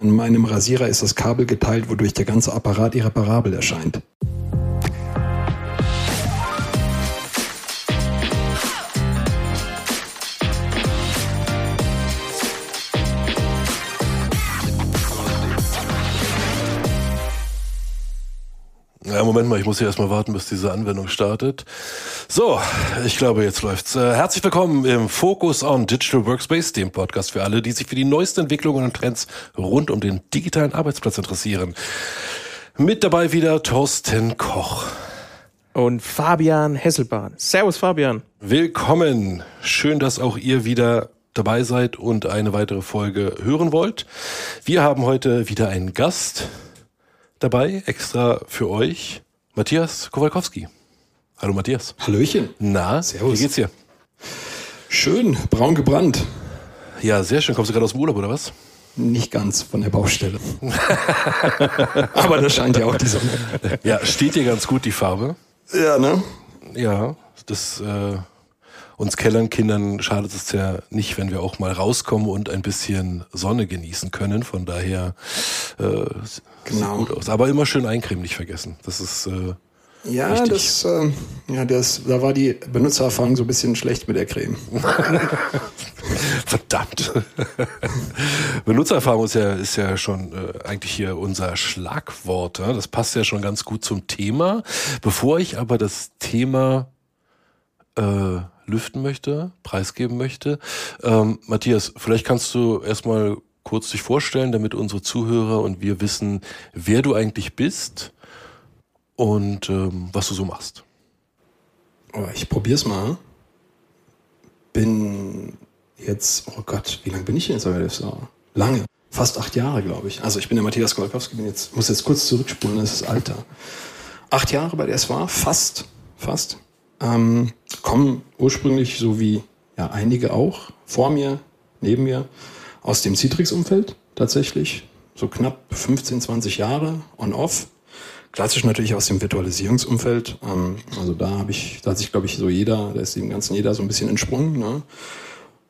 An meinem Rasierer ist das Kabel geteilt, wodurch der ganze Apparat irreparabel erscheint. Moment mal, ich muss hier erstmal warten, bis diese Anwendung startet. So, ich glaube, jetzt läuft's. Äh, herzlich willkommen im Focus on Digital Workspace, dem Podcast für alle, die sich für die neuesten Entwicklungen und Trends rund um den digitalen Arbeitsplatz interessieren. Mit dabei wieder Thorsten Koch. Und Fabian Hesselbahn. Servus, Fabian. Willkommen. Schön, dass auch ihr wieder dabei seid und eine weitere Folge hören wollt. Wir haben heute wieder einen Gast dabei, extra für euch, Matthias Kowalkowski. Hallo Matthias. Hallöchen. Na, Servus. wie geht's dir? Schön, braun gebrannt. Ja, sehr schön. Kommst du gerade aus dem Urlaub oder was? Nicht ganz von der Baustelle. Aber da scheint ja auch die Sonne. Ja, steht dir ganz gut die Farbe. Ja, ne? Ja, das äh, uns Kellernkindern schadet es ja nicht, wenn wir auch mal rauskommen und ein bisschen Sonne genießen können. Von daher äh, Genau. sieht gut aus. Aber immer schön eincremen nicht vergessen. Das ist äh, Ja, Richtig. das, äh, ja das, da war die Benutzererfahrung so ein bisschen schlecht mit der Creme. Verdammt. Benutzererfahrung ist ja, ist ja schon äh, eigentlich hier unser Schlagwort. Ja? Das passt ja schon ganz gut zum Thema. Bevor ich aber das Thema äh, lüften möchte, preisgeben möchte, ähm, Matthias, vielleicht kannst du erstmal kurz dich vorstellen, damit unsere Zuhörer und wir wissen, wer du eigentlich bist und ähm, was du so machst. Oh, ich probier's mal. Bin jetzt, oh Gott, wie lange bin ich denn jetzt bei FSA? Lange. Fast acht Jahre, glaube ich. Also ich bin der Matthias Kolkowski, bin jetzt, muss jetzt kurz zurückspulen, das ist das Alter. Acht Jahre bei der SWA, fast, fast. Ähm, kommen ursprünglich, so wie ja einige auch, vor mir, neben mir, aus dem Citrix-Umfeld tatsächlich. So knapp 15, 20 Jahre on-off. Klassisch natürlich aus dem Virtualisierungsumfeld. Ähm, also da habe ich, da hat sich, glaube ich, so jeder, da ist dem ganzen jeder so ein bisschen entsprungen. Ne?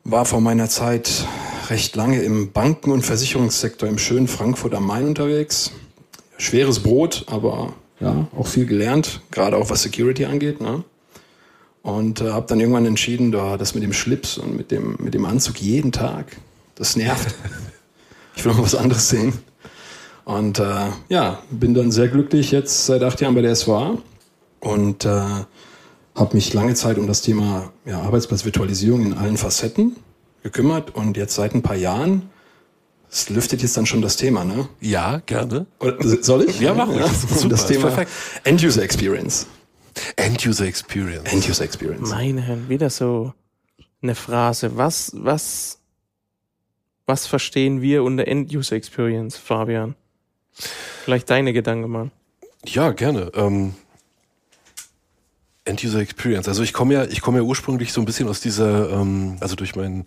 War vor meiner Zeit recht lange im Banken- und Versicherungssektor im schönen Frankfurt am Main unterwegs. Schweres Brot, aber ja, auch viel gelernt, gerade auch was Security angeht. Ne? Und äh, habe dann irgendwann entschieden, da das mit dem Schlips und mit dem, mit dem Anzug jeden Tag, das nervt. ich will mal was anderes sehen. Und äh, ja, bin dann sehr glücklich jetzt seit acht Jahren bei der SVA und äh, habe mich lange Zeit um das Thema ja, Arbeitsplatzvirtualisierung in allen Facetten gekümmert und jetzt seit ein paar Jahren, es lüftet jetzt dann schon das Thema, ne? Ja, gerne. Oder, soll ich? Ja, mach ruhig. Das ist super, das ist Thema perfekt. End-User Experience. End-User Experience. End-User Experience. Meine Herren, wieder so eine Phrase. Was, was, was verstehen wir unter End-User Experience, Fabian? Vielleicht deine Gedanken mal. Ja, gerne. Ähm, End-User Experience. Also ich komme ja, ich komme ja ursprünglich so ein bisschen aus dieser, ähm, also durch mein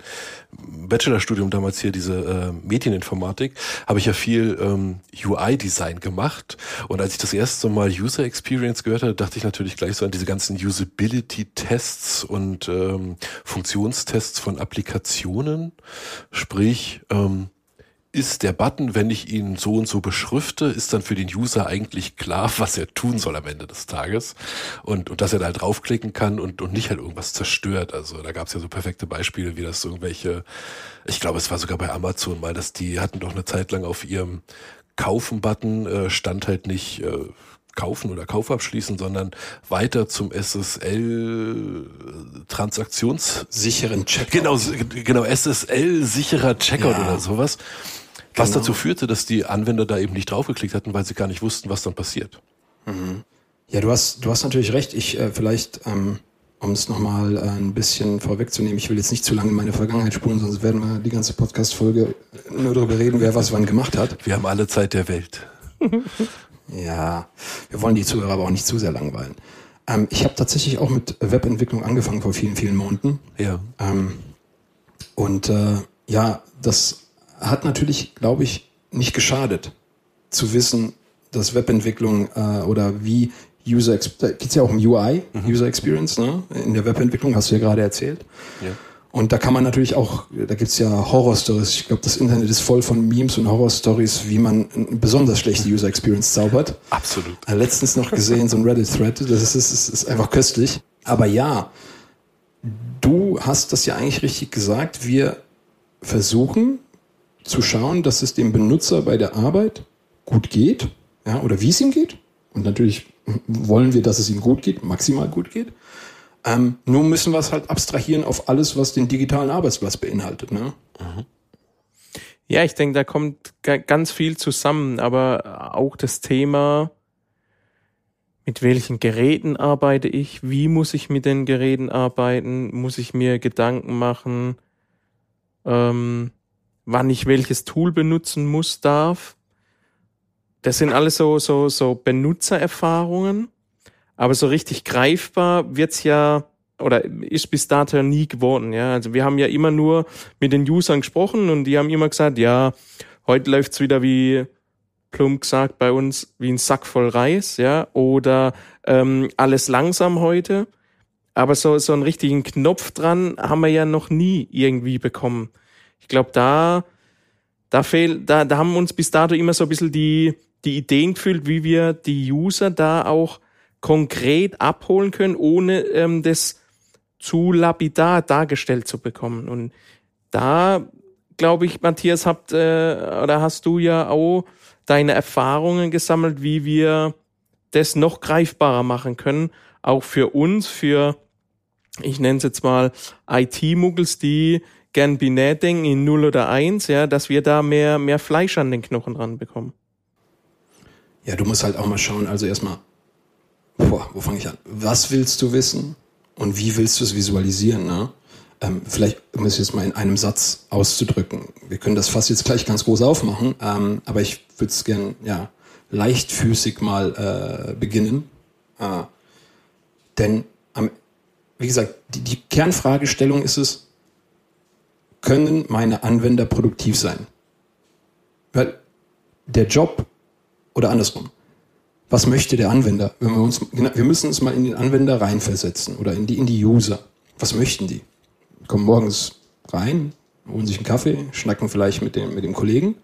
Bachelorstudium damals hier, diese äh, Medieninformatik, habe ich ja viel ähm, UI-Design gemacht. Und als ich das erste Mal User Experience gehört hatte, dachte ich natürlich gleich so an diese ganzen Usability-Tests und ähm, Funktionstests von Applikationen. Sprich, ähm, ist der Button, wenn ich ihn so und so beschrifte, ist dann für den User eigentlich klar, was er tun soll am Ende des Tages. Und, und dass er da halt draufklicken kann und, und nicht halt irgendwas zerstört. Also da gab es ja so perfekte Beispiele, wie das irgendwelche, ich glaube, es war sogar bei Amazon mal, dass die hatten doch eine Zeit lang auf ihrem Kaufen-Button äh, stand halt nicht äh, kaufen oder Kauf abschließen, sondern weiter zum SSL Transaktions Sicheren Check. Genau, genau, SSL-sicherer Checkout Ja. oder sowas. Was Genau. dazu führte, dass die Anwender da eben nicht draufgeklickt hatten, weil sie gar nicht wussten, was dann passiert. Ja, du hast, du hast natürlich recht. Ich äh, vielleicht, ähm, um es nochmal äh, ein bisschen vorwegzunehmen, ich will jetzt nicht zu lange in meine Vergangenheit spulen, sonst werden wir die ganze Podcast-Folge nur darüber reden, wer was wann gemacht hat. Wir haben alle Zeit der Welt. Ja, wir wollen die Zuhörer aber auch nicht zu sehr langweilen. Ähm, ich habe tatsächlich auch mit Webentwicklung angefangen vor vielen, vielen Monaten. Ja. Ähm, und äh, ja, das hat natürlich, glaube ich, nicht geschadet, zu wissen, dass Webentwicklung äh, oder wie User, Ex- da geht's ja auch um UI, User Experience, ne? In der Webentwicklung hast du ja gerade erzählt. ja. Und da kann man natürlich auch, da gibt's ja Horror-Stories. Ich glaube, das Internet ist voll von Memes und Horror-Stories, wie man eine besonders schlechte User Experience zaubert. Absolut. Äh, Letztens noch gesehen, so ein Reddit-Thread, das ist, ist, ist einfach köstlich. Aber ja, du hast das ja eigentlich richtig gesagt. Wir versuchen zu schauen, dass es dem Benutzer bei der Arbeit gut geht, ja, oder wie es ihm geht. Und natürlich wollen wir, dass es ihm gut geht, maximal gut geht. Ähm, nur müssen wir es halt abstrahieren auf alles, was den digitalen Arbeitsplatz beinhaltet. Ne? Ja, ich denke, da kommt ga- ganz viel zusammen, aber auch das Thema, mit welchen Geräten arbeite ich, wie muss ich mit den Geräten arbeiten, muss ich mir Gedanken machen, ähm, wann ich welches Tool benutzen muss, darf. Das sind alles so, so, so Benutzererfahrungen, aber so richtig greifbar wird's ja oder ist bis dato nie geworden. Ja, also wir haben ja immer nur mit den Usern gesprochen und die haben immer gesagt, ja, heute läuft's wieder wie plump gesagt bei uns wie ein Sack voll Reis, ja, oder ähm, alles langsam heute. Aber so so einen richtigen Knopf dran haben wir ja noch nie irgendwie bekommen. Ich glaube, da da fehlt, da, da haben uns bis dato immer so ein bisschen die die Ideen gefühlt, wie wir die User da auch konkret abholen können, ohne ähm, das zu lapidar dargestellt zu bekommen. Und da glaube ich, Matthias, habt äh, oder hast du ja auch deine Erfahrungen gesammelt, wie wir das noch greifbarer machen können, auch für uns, für ich nenne es jetzt mal IT-Muggels, die gern binär denken in 0 oder 1, ja, dass wir da mehr, mehr Fleisch an den Knochen ranbekommen. Ja, du musst halt auch mal schauen, also erstmal, boah, wo fange ich an? Was willst du wissen und wie willst du es visualisieren? Ne? Ähm, vielleicht, um es jetzt mal in einem Satz auszudrücken. Wir können das fast jetzt gleich ganz groß aufmachen, ähm, aber ich würde es gern ja, leichtfüßig mal äh, beginnen. Äh, denn, am, wie gesagt, die, die Kernfragestellung ist es, können meine Anwender produktiv sein? Weil der Job oder andersrum. Was möchte der Anwender? Wenn wir, uns, wir müssen uns mal in den Anwender reinversetzen oder in die, in die User. Was möchten die? Kommen morgens rein, holen sich einen Kaffee, schnacken vielleicht mit dem, mit dem Kollegen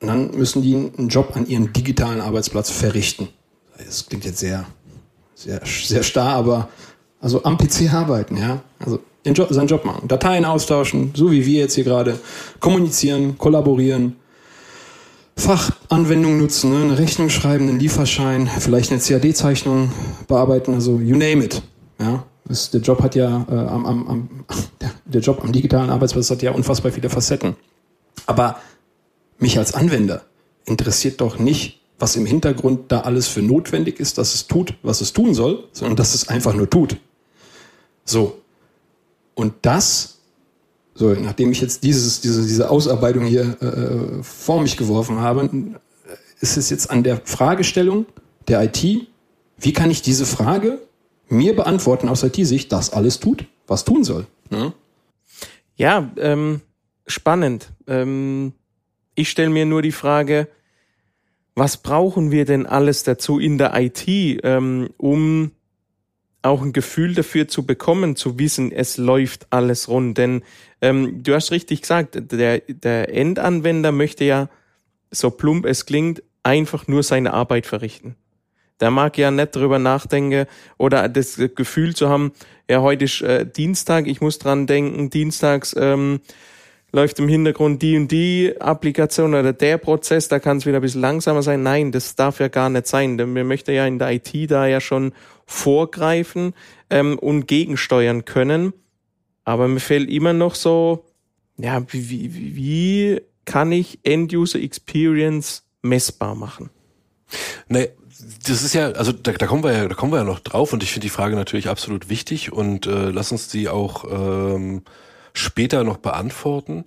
und dann müssen die einen Job an ihrem digitalen Arbeitsplatz verrichten. Das klingt jetzt sehr, sehr, sehr starr, aber also am PC arbeiten, ja. Also Job, seinen Job machen. Dateien austauschen, so wie wir jetzt hier gerade. Kommunizieren, kollaborieren, Fachanwendungen nutzen, ne? eine Rechnung schreiben, einen Lieferschein, vielleicht eine CAD-Zeichnung bearbeiten, also you name it. Ja, das, der Job hat ja äh, am, am, am der, der Job am digitalen Arbeitsplatz hat ja unfassbar viele Facetten. Aber mich als Anwender interessiert doch nicht, was im Hintergrund da alles für notwendig ist, dass es tut, was es tun soll, sondern dass es einfach nur tut. So. Und das so, nachdem ich jetzt dieses, diese, diese Ausarbeitung hier äh, vor mich geworfen habe, ist es jetzt an der Fragestellung der IT, wie kann ich diese Frage mir beantworten aus IT-Sicht, dass alles tut, was tun soll. Ne? Ja, ähm, spannend. Ähm, ich stelle mir nur die Frage, was brauchen wir denn alles dazu in der IT, ähm, um auch ein Gefühl dafür zu bekommen, zu wissen, es läuft alles rund. Denn ähm, du hast richtig gesagt, der, der Endanwender möchte ja, so plump es klingt, einfach nur seine Arbeit verrichten. Der mag ja nicht drüber nachdenken oder das Gefühl zu haben, ja, heute ist äh, Dienstag, ich muss dran denken, dienstags ähm, läuft im Hintergrund die und die Applikation oder der Prozess, da kann es wieder ein bisschen langsamer sein. Nein, das darf ja gar nicht sein, denn wir möchten ja in der IT da ja schon vorgreifen ähm, und gegensteuern können. Aber mir fällt immer noch so, ja, wie, wie, wie kann ich End-User Experience messbar machen? Nee, das ist ja, also da, da kommen wir ja, da kommen wir ja noch drauf und ich finde die Frage natürlich absolut wichtig und äh, lass uns die auch ähm, später noch beantworten.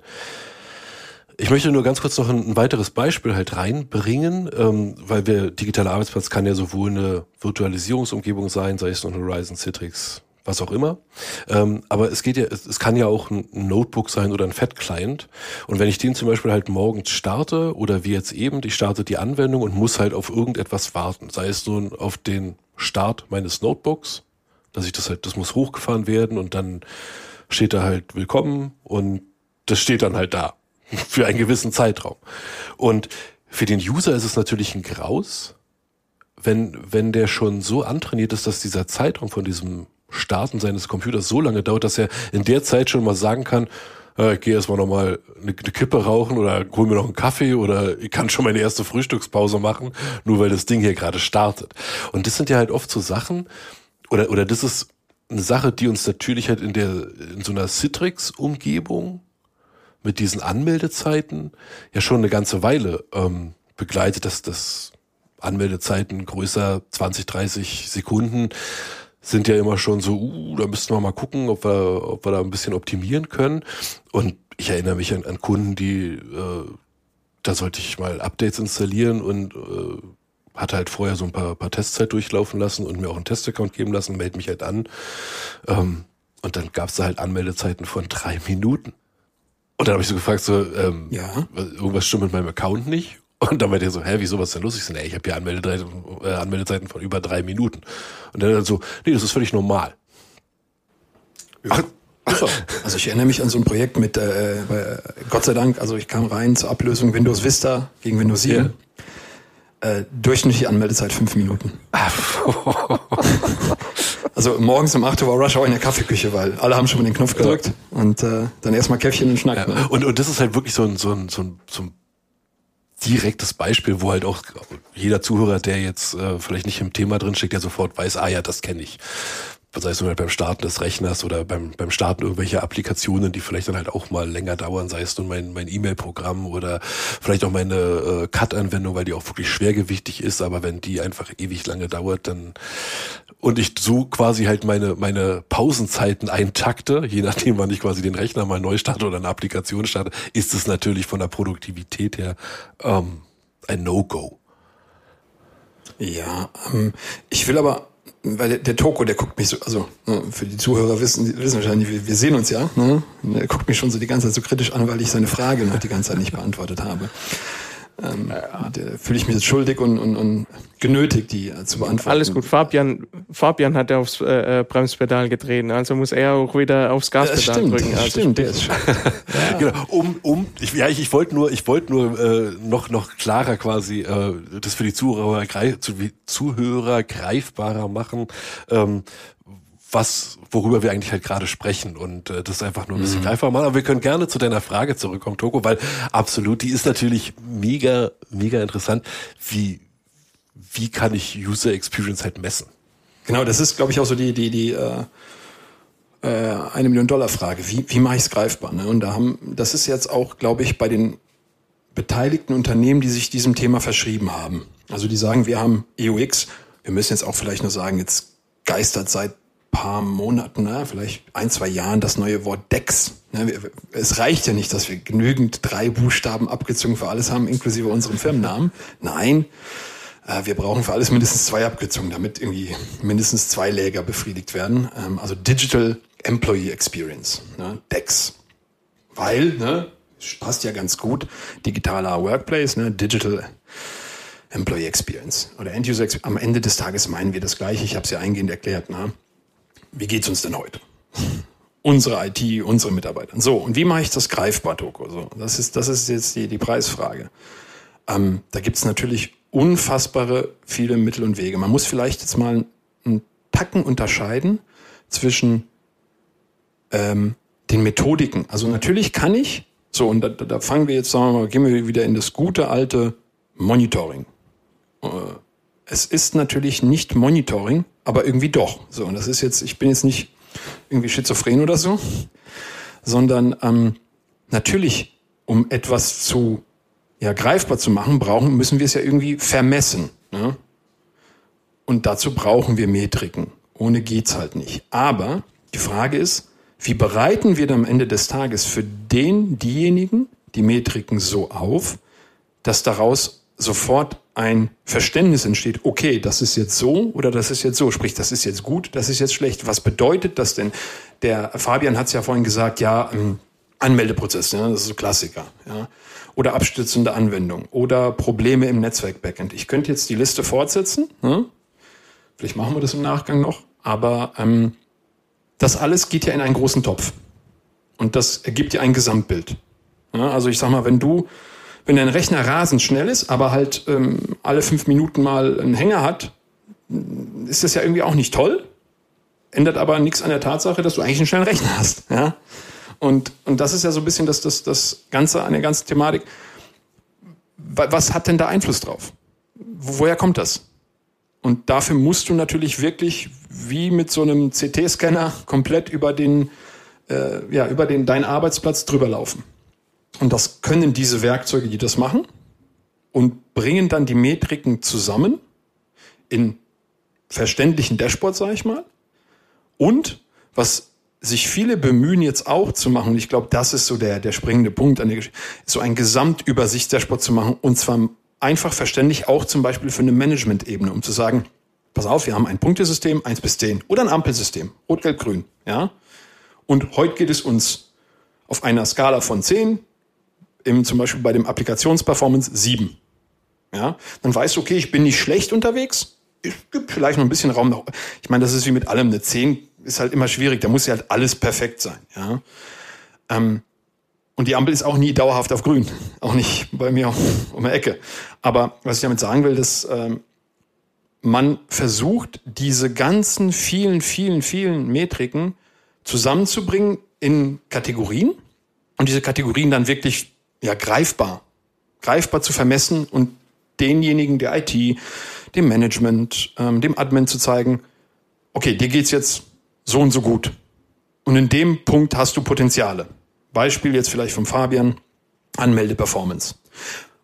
Ich möchte nur ganz kurz noch ein, weiteres Beispiel halt reinbringen, ähm, weil wir digitaler Arbeitsplatz kann ja sowohl eine Virtualisierungsumgebung sein, sei es ein Horizon Citrix, was auch immer. Ähm, aber es geht ja, es, es kann ja auch ein Notebook sein oder ein Fat-Client. Und wenn ich den zum Beispiel halt morgens starte oder wie jetzt eben, ich starte die Anwendung und muss halt auf irgendetwas warten, sei es nun auf den Start meines Notebooks, dass ich das halt, das muss hochgefahren werden und dann steht da halt willkommen und das steht dann halt da für einen gewissen Zeitraum. Und für den User ist es natürlich ein Graus, wenn, wenn der schon so antrainiert ist, dass dieser Zeitraum von diesem Starten seines Computers so lange dauert, dass er in der Zeit schon mal sagen kann, äh, ich gehe erstmal nochmal eine, eine Kippe rauchen oder hol mir noch einen Kaffee oder ich kann schon meine erste Frühstückspause machen, nur weil das Ding hier gerade startet. Und das sind ja halt oft so Sachen, oder, oder das ist eine Sache, die uns natürlich halt in der, in so einer Citrix-Umgebung mit diesen Anmeldezeiten ja schon eine ganze Weile ähm, begleitet, dass das Anmeldezeiten größer 20, 30 Sekunden sind ja immer schon so, uh, da müssten wir mal gucken, ob wir, ob wir da ein bisschen optimieren können. Und ich erinnere mich an, an Kunden, die, äh, da sollte ich mal Updates installieren und äh, hatte halt vorher so ein paar, paar Testzeit durchlaufen lassen und mir auch einen Testaccount geben lassen, melde mich halt an. Ähm, und dann gab es da halt Anmeldezeiten von drei Minuten. Und dann habe ich so gefragt, so, ähm, ja. irgendwas stimmt mit meinem Account nicht. Und dann meinte er so, hä, wieso, was ist denn los? Ich so, nee, ich habe hier Anmeldezeiten, äh, Anmeldezeiten von über drei Minuten. Und dann so, nee, das ist völlig normal. Ach, also ich erinnere mich an so ein Projekt mit, äh, Gott sei Dank, also ich kam rein zur Ablösung Windows Vista gegen Windows 7. Ja. Äh, durchschnittliche Anmeldezeit fünf Minuten. also morgens um 8 Uhr war Rush auch in der Kaffeeküche, weil alle haben schon mal den Knopf gedrückt ja. und äh, dann erstmal Käffchen und Schnack. Ja. Ne? Und, und das ist halt wirklich so ein, so ein, so ein, so ein direktes Beispiel, wo halt auch jeder Zuhörer, der jetzt äh, vielleicht nicht im Thema drinsteckt, der sofort weiß, ah ja, das kenne ich. Sei es nur beim Starten des Rechners oder beim, beim Starten irgendwelcher Applikationen, die vielleicht dann halt auch mal länger dauern, sei es nun mein, mein E-Mail-Programm oder vielleicht auch meine äh, Cut-Anwendung, weil die auch wirklich schwergewichtig ist, aber wenn die einfach ewig lange dauert, dann und ich so quasi halt meine, meine Pausenzeiten eintakte, je nachdem, wann ich quasi den Rechner mal neu starte oder eine Applikation starte, ist es natürlich von der Produktivität her ähm, ein No-Go. Ja, ähm, ich will aber, weil der, der Toko, der guckt mich so, also ne, für die Zuhörer wissen, wissen wahrscheinlich, wir, wir sehen uns ja, ne? der guckt mich schon so die ganze Zeit so kritisch an, weil ich seine Frage noch die ganze Zeit nicht beantwortet habe. Ähm, ja. fühle ich mich jetzt schuldig und, und, und genötigt, die äh, zu beantworten. Alles gut. Fabian, Fabian hat ja aufs äh, äh Bremspedal getreten, also muss er auch wieder aufs Gaspedal ja, stimmt, drücken. Also stimmt, der ist schon. ja. Genau. Um, um, ich, ja, ich, ich wollte nur, ich wollte nur äh, noch noch klarer quasi äh, das für die Zuhörer, Zuhörer greifbarer machen. Ähm, was, worüber wir eigentlich halt gerade sprechen und äh, das einfach nur ein bisschen mhm. greifbar machen. Aber wir können gerne zu deiner Frage zurückkommen, Toko, weil absolut, die ist natürlich mega, mega interessant. Wie, wie kann ich User Experience halt messen? Genau, das ist, glaube ich, auch so die, die, die äh, äh, eine Million Dollar Frage. Wie, wie mache ich es greifbar? Ne? Und da haben, das ist jetzt auch, glaube ich, bei den beteiligten Unternehmen, die sich diesem Thema verschrieben haben. Also die sagen, wir haben EUX, wir müssen jetzt auch vielleicht nur sagen, jetzt geistert seit paar Monaten, na, vielleicht ein, zwei Jahren das neue Wort DEX. Es reicht ja nicht, dass wir genügend drei Buchstaben abgezogen für alles haben, inklusive unserem Firmennamen. Nein, äh, wir brauchen für alles mindestens zwei Abkürzungen, damit irgendwie mindestens zwei Läger befriedigt werden. Ähm, also Digital Employee Experience, ne, DEX. Weil, ne, passt ja ganz gut, digitaler Workplace, ne, Digital Employee Experience oder End User Experience. Am Ende des Tages meinen wir das gleiche. Ich habe es ja eingehend erklärt. Ne? Wie geht's uns denn heute? Unsere IT, unsere Mitarbeiter. So, und wie mache ich das greifbar, Toko? So, das ist, das ist jetzt die, die Preisfrage. Ähm, da gibt's natürlich unfassbare viele Mittel und Wege. Man muss vielleicht jetzt mal einen Tacken unterscheiden zwischen ähm, den Methodiken. Also natürlich kann ich, so und da, da fangen wir jetzt, sagen wir mal, gehen wir wieder in das gute alte Monitoring. Äh, es ist natürlich nicht Monitoring, aber irgendwie doch. So, und das ist jetzt, ich bin jetzt nicht irgendwie schizophren oder so, sondern ähm, natürlich, um etwas zu ja, greifbar zu machen, brauchen, müssen wir es ja irgendwie vermessen. Ne? Und dazu brauchen wir Metriken. Ohne geht's halt nicht. Aber die Frage ist, wie bereiten wir dann am Ende des Tages für den, diejenigen, die Metriken so auf, dass daraus sofort ein Verständnis entsteht, okay, das ist jetzt so oder das ist jetzt so, sprich, das ist jetzt gut, das ist jetzt schlecht. Was bedeutet das denn? Der Fabian hat es ja vorhin gesagt, ja, ähm, Anmeldeprozess, ja, das ist so Klassiker, ja. Oder abstützende Anwendung oder Probleme im Netzwerk-Backend. Ich könnte jetzt die Liste fortsetzen, ne? vielleicht machen wir das im Nachgang noch, aber ähm, das alles geht ja in einen großen Topf. Und das ergibt dir ein Gesamtbild. Ja, also ich sag mal, wenn du, wenn dein Rechner rasend schnell ist, aber halt ähm, alle fünf Minuten mal einen Hänger hat, ist das ja irgendwie auch nicht toll. Ändert aber nichts an der Tatsache, dass du eigentlich einen schnellen Rechner hast. Ja? Und, und das ist ja so ein bisschen das, das, das Ganze an der ganzen Thematik. Was hat denn da Einfluss drauf? Woher kommt das? Und dafür musst du natürlich wirklich wie mit so einem CT-Scanner komplett über den, äh, ja, über den, deinen Arbeitsplatz drüber laufen. Und das können diese Werkzeuge, die das machen und bringen dann die Metriken zusammen in verständlichen Dashboards, sage ich mal. Und was sich viele bemühen jetzt auch zu machen, und ich glaube, das ist so der, der springende Punkt an der Geschichte, so ein Gesamtübersichts-Dashboard zu machen und zwar einfach verständlich auch zum Beispiel für eine Management-Ebene, um zu sagen, pass auf, wir haben ein Punktesystem, eins bis zehn oder ein Ampelsystem, rot, gelb, grün, ja. Und heute geht es uns auf einer Skala von zehn, im, zum Beispiel bei dem Applikationsperformance sieben, ja. Dann weißt du, okay, ich bin nicht schlecht unterwegs, es gibt vielleicht noch ein bisschen Raum. Ich meine, das ist wie mit allem. Eine zehn ist halt immer schwierig. Da muss ja halt alles perfekt sein. Ja. Ähm, und die Ampel ist auch nie dauerhaft auf grün. Auch nicht bei mir um die Ecke. Aber was ich damit sagen will, dass ähm, man versucht, diese ganzen vielen, vielen, vielen Metriken zusammenzubringen in Kategorien und diese Kategorien dann wirklich ja greifbar, greifbar zu vermessen und denjenigen der IT, dem Management, ähm, dem Admin zu zeigen, okay, dir geht's jetzt so und so gut. Und in dem Punkt hast du Potenziale. Beispiel jetzt vielleicht vom Fabian, Anmelde-Performance.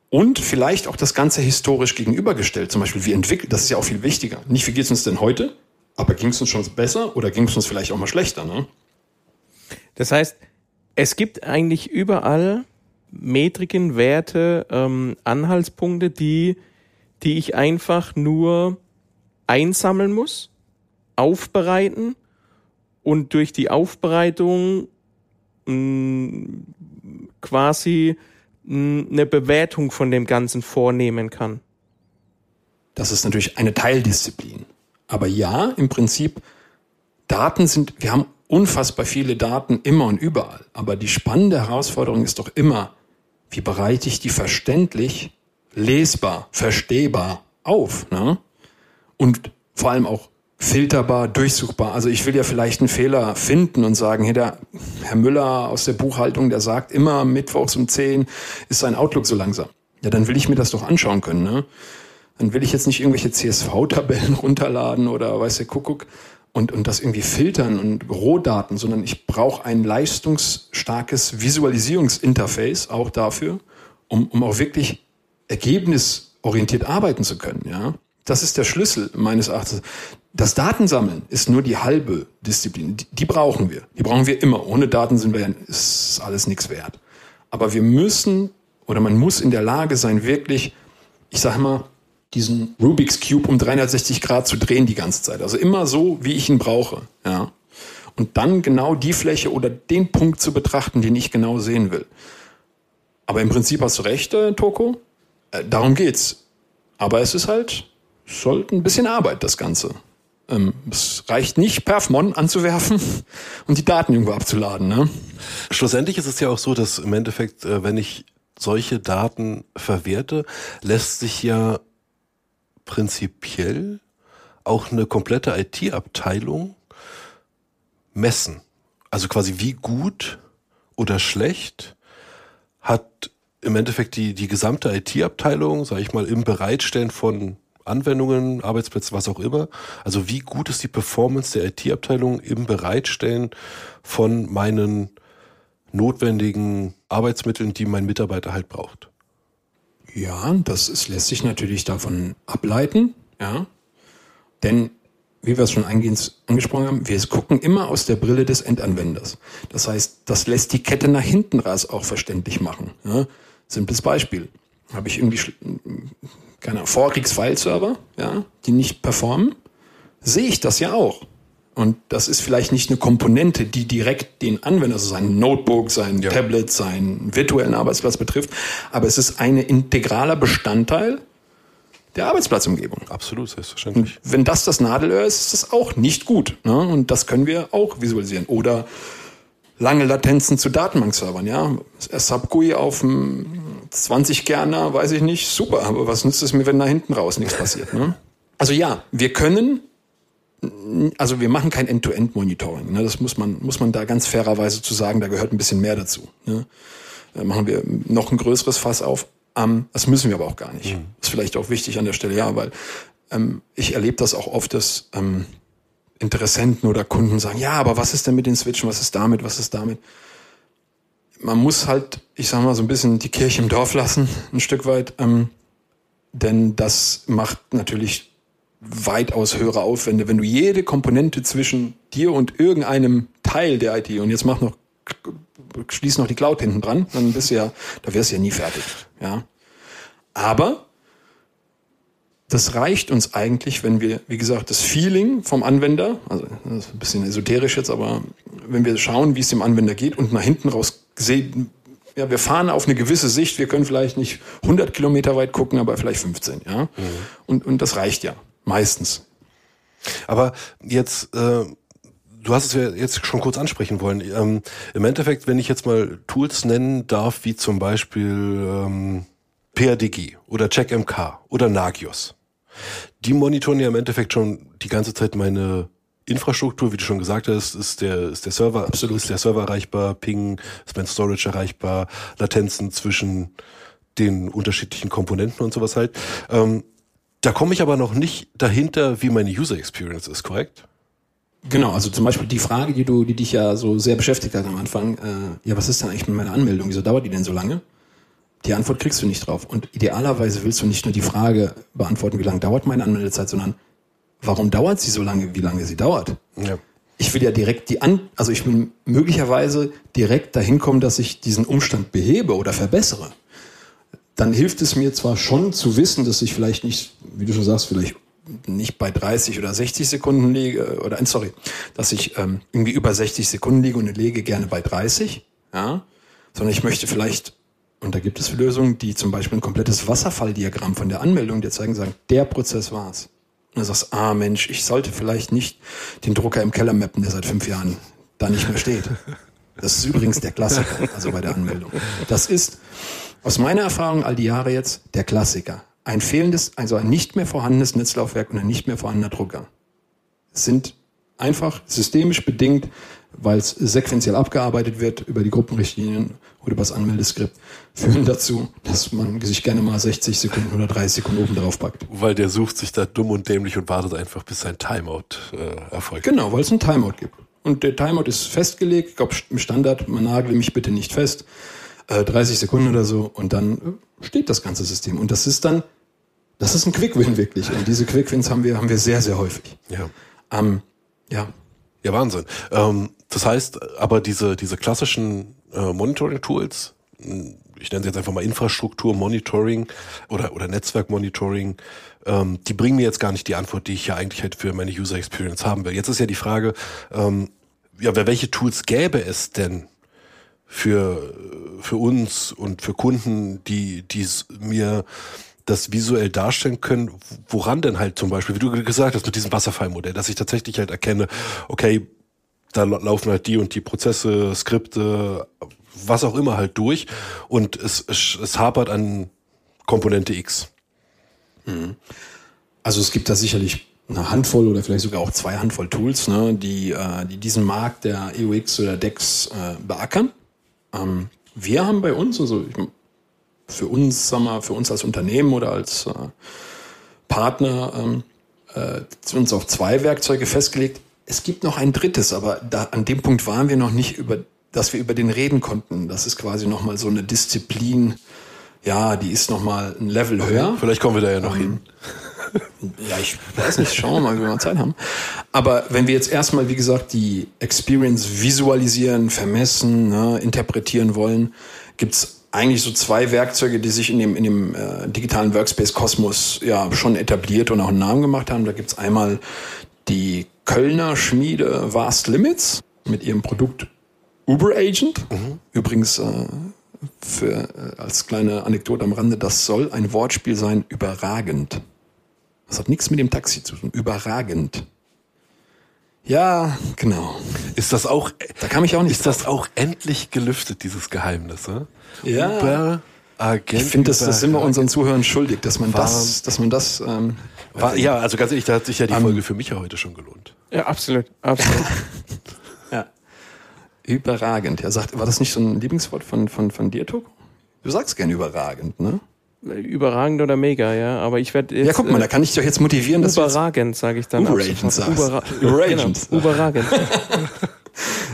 Und vielleicht auch das Ganze historisch gegenübergestellt. Zum Beispiel, wie entwickelt, das ist ja auch viel wichtiger. Nicht, wie geht's uns denn heute, aber ging es uns schon besser oder ging es uns vielleicht auch mal schlechter, ne? Das heißt, es gibt eigentlich überall Metriken, Werte, ähm, Anhaltspunkte, die, die ich einfach nur einsammeln muss, aufbereiten und durch die Aufbereitung mh, quasi mh, eine Bewertung von dem Ganzen vornehmen kann. Das ist natürlich eine Teildisziplin. Aber ja, im Prinzip, Daten sind, wir haben unfassbar viele Daten immer und überall. Aber die spannende Herausforderung ist doch immer, wie bereite ich die verständlich, lesbar, verstehbar auf? Ne? Und vor allem auch filterbar, durchsuchbar. Also ich will ja vielleicht einen Fehler finden und sagen, hey, der Herr Müller aus der Buchhaltung, der sagt immer, mittwochs um 10 ist sein Outlook so langsam. Ja, dann will ich mir das doch anschauen können. Ne? Dann will ich jetzt nicht irgendwelche CSV-Tabellen runterladen oder weiß der Kuckuck und, und das irgendwie filtern und Rohdaten, sondern ich brauche ein leistungsstarkes Visualisierungsinterface auch dafür, um, um auch wirklich ergebnisorientiert arbeiten zu können. Ja, Das ist der Schlüssel meines Erachtens. Das Datensammeln ist nur die halbe Disziplin. Die, die, brauchen wir. Die brauchen wir immer. Ohne Daten sind wir, ist alles nichts wert. Aber wir müssen oder man muss in der Lage sein, wirklich, ich sag mal, diesen Rubik's Cube um 360 Grad zu drehen die ganze Zeit. Also immer so, wie ich ihn brauche. Ja. Und dann genau die Fläche oder den Punkt zu betrachten, den ich genau sehen will. Aber im Prinzip hast du recht, äh, Toko. Äh, darum geht's. Aber es ist halt, sollte ein bisschen Arbeit, das Ganze. Ähm, es reicht nicht, Perfmon anzuwerfen und die Daten irgendwo abzuladen. Ne? Schlussendlich ist es ja auch so, dass im Endeffekt, äh, wenn ich solche Daten verwerte, lässt sich ja prinzipiell auch eine komplette IT-Abteilung messen. Also quasi wie gut oder schlecht hat im Endeffekt die, die gesamte IT-Abteilung, sage ich mal, im Bereitstellen von Anwendungen, Arbeitsplätze, was auch immer. Also wie gut ist die Performance der IT-Abteilung im Bereitstellen von meinen notwendigen Arbeitsmitteln, die mein Mitarbeiter halt braucht? Ja, das ist, lässt sich natürlich davon ableiten, ja. Denn, wie wir es schon eingehend angesprochen haben, wir gucken immer aus der Brille des Endanwenders. Das heißt, das lässt die Kette nach hinten raus auch verständlich machen. Ja? Simples Beispiel. Habe ich irgendwie keine Vorkriegs-File-Server, ja, die nicht performen, sehe ich das ja auch. Und das ist vielleicht nicht eine Komponente, die direkt den Anwender, also sein Notebook, sein ja. Tablet, seinen virtuellen Arbeitsplatz betrifft, aber es ist ein integraler Bestandteil der Arbeitsplatzumgebung. Absolut, selbstverständlich. Und wenn das das Nadelöhr ist, ist das auch nicht gut. Ne? Und das können wir auch visualisieren. Oder lange Latenzen zu Datenbankservern, ja. SAP-GUI auf dem 20 Kerner, weiß ich nicht, super, aber was nützt es mir, wenn da hinten raus nichts passiert, ne? Also ja, wir können, also wir machen kein End-to-End-Monitoring, ne? das muss man, muss man da ganz fairerweise zu sagen, da gehört ein bisschen mehr dazu. Ne? Da machen wir noch ein größeres Fass auf, ähm, das müssen wir aber auch gar nicht. Mhm. Ist vielleicht auch wichtig an der Stelle, ja, weil ähm, ich erlebe das auch oft, dass ähm, Interessenten oder Kunden sagen, ja, aber was ist denn mit den Switchen, was ist damit, was ist damit? Man muss halt, ich sag mal, so ein bisschen die Kirche im Dorf lassen, ein Stück weit, ähm, denn das macht natürlich weitaus höhere Aufwände, wenn du jede Komponente zwischen dir und irgendeinem Teil der IT und jetzt mach noch schließ noch die Cloud hinten dran, dann bist du ja, da wirst du ja nie fertig, ja. Aber das reicht uns eigentlich, wenn wir, wie gesagt, das Feeling vom Anwender, also das ist ein bisschen esoterisch jetzt, aber wenn wir schauen, wie es dem Anwender geht und nach hinten raus sehen, ja, wir fahren auf eine gewisse Sicht, wir können vielleicht nicht 100 Kilometer weit gucken, aber vielleicht 15, ja. Mhm. Und, und das reicht ja, meistens. Aber jetzt, äh, du hast es ja jetzt schon kurz ansprechen wollen. Ähm, Im Endeffekt, wenn ich jetzt mal Tools nennen darf, wie zum Beispiel ähm, PRDG oder CheckMK oder Nagios, die monitoren ja im Endeffekt schon die ganze Zeit meine Infrastruktur, wie du schon gesagt hast, ist der, ist der Server, Absolut. ist der Server erreichbar, Ping, ist mein Storage erreichbar, Latenzen zwischen den unterschiedlichen Komponenten und sowas halt. Ähm, da komme ich aber noch nicht dahinter, wie meine User Experience ist, korrekt? Genau, also zum Beispiel die Frage, die du, die dich ja so sehr beschäftigt hat am Anfang, äh, ja, was ist denn eigentlich mit meiner Anmeldung? Wieso dauert die denn so lange? Die Antwort kriegst du nicht drauf. Und idealerweise willst du nicht nur die Frage beantworten, wie lange dauert meine Anmeldezeit, sondern warum dauert sie so lange, wie lange sie dauert? Ja. Ich will ja direkt die An, also ich will möglicherweise direkt dahin kommen, dass ich diesen Umstand behebe oder verbessere. Dann hilft es mir zwar schon zu wissen, dass ich vielleicht nicht, wie du schon sagst, vielleicht nicht bei 30 oder 60 Sekunden liege, oder äh, sorry, dass ich ähm, irgendwie über 60 Sekunden liege und lege gerne bei 30, ja, sondern ich möchte vielleicht und da gibt es Lösungen, die zum Beispiel ein komplettes Wasserfalldiagramm von der Anmeldung dir zeigen, sagen, der Prozess war's. Und du sagst, ah Mensch, ich sollte vielleicht nicht den Drucker im Keller mappen, der seit fünf Jahren da nicht mehr steht. Das ist übrigens der Klassiker, also bei der Anmeldung. Das ist aus meiner Erfahrung all die Jahre jetzt der Klassiker. Ein fehlendes, also ein nicht mehr vorhandenes Netzlaufwerk und ein nicht mehr vorhandener Drucker. Es sind einfach systemisch bedingt, weil es sequenziell abgearbeitet wird über die Gruppenrichtlinien oder über das Anmeldeskript, führen dazu, dass man sich gerne mal 60 Sekunden oder 30 Sekunden oben drauf packt. Weil der sucht sich da dumm und dämlich und wartet einfach, bis sein Timeout äh, erfolgt. Genau, weil es ein Timeout gibt. Und der Timeout ist festgelegt, ich glaube im Standard, man nagle mich bitte nicht fest, äh, 30 Sekunden oder so und dann äh, steht das ganze System. Und das ist dann, das ist ein Quick-Win wirklich. Und diese Quick-Wins haben wir, haben wir sehr, sehr häufig. Ja. Ähm, ja. Ja, Wahnsinn. Ähm, das heißt, aber diese, diese klassischen äh, Monitoring-Tools, ich nenne sie jetzt einfach mal Infrastruktur-Monitoring oder, oder Netzwerk-Monitoring, ähm, die bringen mir jetzt gar nicht die Antwort, die ich ja eigentlich halt für meine User Experience haben will. Jetzt ist ja die Frage, ähm, ja, welche Tools gäbe es denn für, für uns und für Kunden, die, die mir das visuell darstellen können, woran denn halt zum Beispiel, wie du gesagt hast, mit diesem Wasserfallmodell, dass ich tatsächlich halt erkenne, okay, da laufen halt die und die Prozesse, Skripte, was auch immer halt durch und es, es, es hapert an Komponente X. Mhm. Also es gibt da sicherlich eine Handvoll oder vielleicht sogar auch zwei Handvoll Tools, ne, die, äh, die diesen Markt der EUX oder DEX äh, beackern. Ähm, wir haben bei uns, also ich, für uns, sag mal, für uns als Unternehmen oder als äh, Partner ähm, äh, uns auf zwei Werkzeuge festgelegt. Es gibt noch ein drittes, aber da, an dem Punkt waren wir noch nicht über, dass wir über den reden konnten. Das ist quasi nochmal so eine Disziplin, ja, die ist nochmal ein Level höher. Vielleicht kommen wir da ja noch ähm, hin. Ja, ich weiß nicht, schauen wir mal, wie wir Zeit haben. Aber wenn wir jetzt erstmal, wie gesagt, die Experience visualisieren, vermessen, ne, interpretieren wollen, gibt's eigentlich so zwei Werkzeuge, die sich in dem, in dem äh, digitalen Workspace-Kosmos ja schon etabliert und auch einen Namen gemacht haben. Da gibt's einmal die Kölner Schmiede Vast Limits mit ihrem Produkt Uber Agent. Mhm. Übrigens äh, für, äh, als kleine Anekdote am Rande, das soll ein Wortspiel sein, überragend. Das hat nichts mit dem Taxi zu tun. Überragend. Ja, genau. Ist das auch, Da kam ich auch nicht ist das auch endlich gelüftet, dieses Geheimnis, ne? Ja. Uber, Agent. Ich finde, das, das sind wir unseren Zuhörern schuldig, dass man War- das, dass man das, ähm, War, ja, also ganz ehrlich, da hat sich ja die Ähm, Folge für mich ja heute schon gelohnt. Ja, absolut, absolut. ja. Überragend. Ja, sagt, war das nicht so ein Lieblingswort von, von, von dir, Toko? Du sagst gern überragend, ne? Überragend oder mega, ja. Aber ich werde jetzt. Ja, guck mal, da kann ich dich doch jetzt motivieren, dass Überragend, sage ich dann. ab Überragend sofort. sagst. Überra Überragend. Genau, überragend.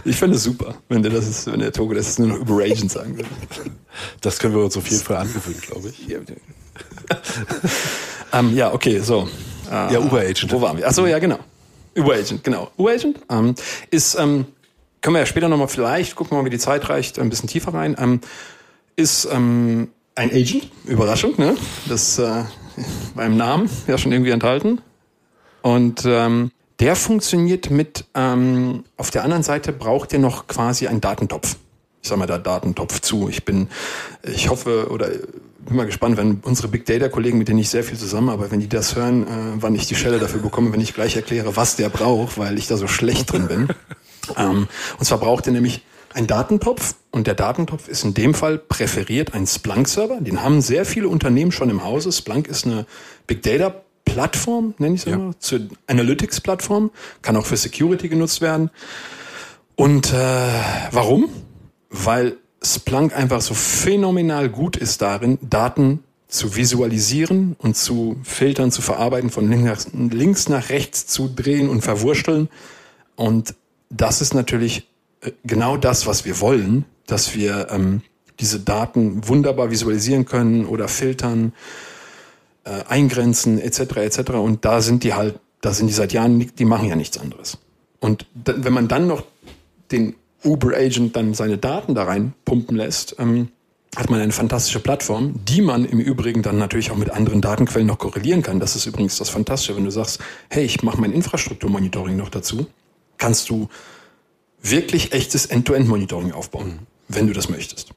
Ich finde es super, wenn der das ist, wenn der Togo das ist nur noch überragend sagen würde. Das können wir uns auf jeden Fall angewöhnen, glaube ich. Ähm, ja, okay, so. Ja, Uber-Agent. Wo waren wir? Ach so, ja, genau. Uber-Agent, genau. Uber-Agent ähm, ist, ähm, können wir ja später nochmal vielleicht, gucken wir mal, wie die Zeit reicht, ein bisschen tiefer rein, ähm, ist ähm, ein Agent, Überraschung, ne? Das äh, beim Namen ja schon irgendwie enthalten. Und ähm, der funktioniert mit, ähm, auf der anderen Seite braucht ihr noch quasi einen Datentopf. Ich sag mal da Datentopf zu. Ich bin, ich hoffe oder bin mal gespannt, wenn unsere Big Data Kollegen, mit denen ich sehr viel zusammenarbeite, wenn die das hören, äh, wann ich die Stelle dafür bekomme, wenn ich gleich erkläre, was der braucht, weil ich da so schlecht drin bin. ähm, und zwar braucht er nämlich einen Datentopf und der Datentopf ist in dem Fall präferiert ein Splunk-Server. Den haben sehr viele Unternehmen schon im Hause. Splunk ist eine Big Data Plattform, nenne ich es Ja. immer, zur Analytics-Plattform, kann auch für Security genutzt werden. Und äh, warum? Weil Splunk einfach so phänomenal gut ist darin, Daten zu visualisieren und zu filtern, zu verarbeiten, von links nach, links nach rechts zu drehen und verwursteln. Und das ist natürlich genau das, was wir wollen, dass wir ähm, diese Daten wunderbar visualisieren können oder filtern, äh, eingrenzen etc. etc. Und da sind die halt, da sind die seit Jahren, die machen ja nichts anderes. Und wenn man dann noch den Uber Agent dann seine Daten da rein pumpen lässt, ähm, hat man eine fantastische Plattform, die man im Übrigen dann natürlich auch mit anderen Datenquellen noch korrelieren kann. Das ist übrigens das Fantastische, wenn du sagst, hey, ich mache mein Infrastrukturmonitoring noch dazu, kannst du wirklich echtes End-to-End-Monitoring aufbauen, wenn du das möchtest.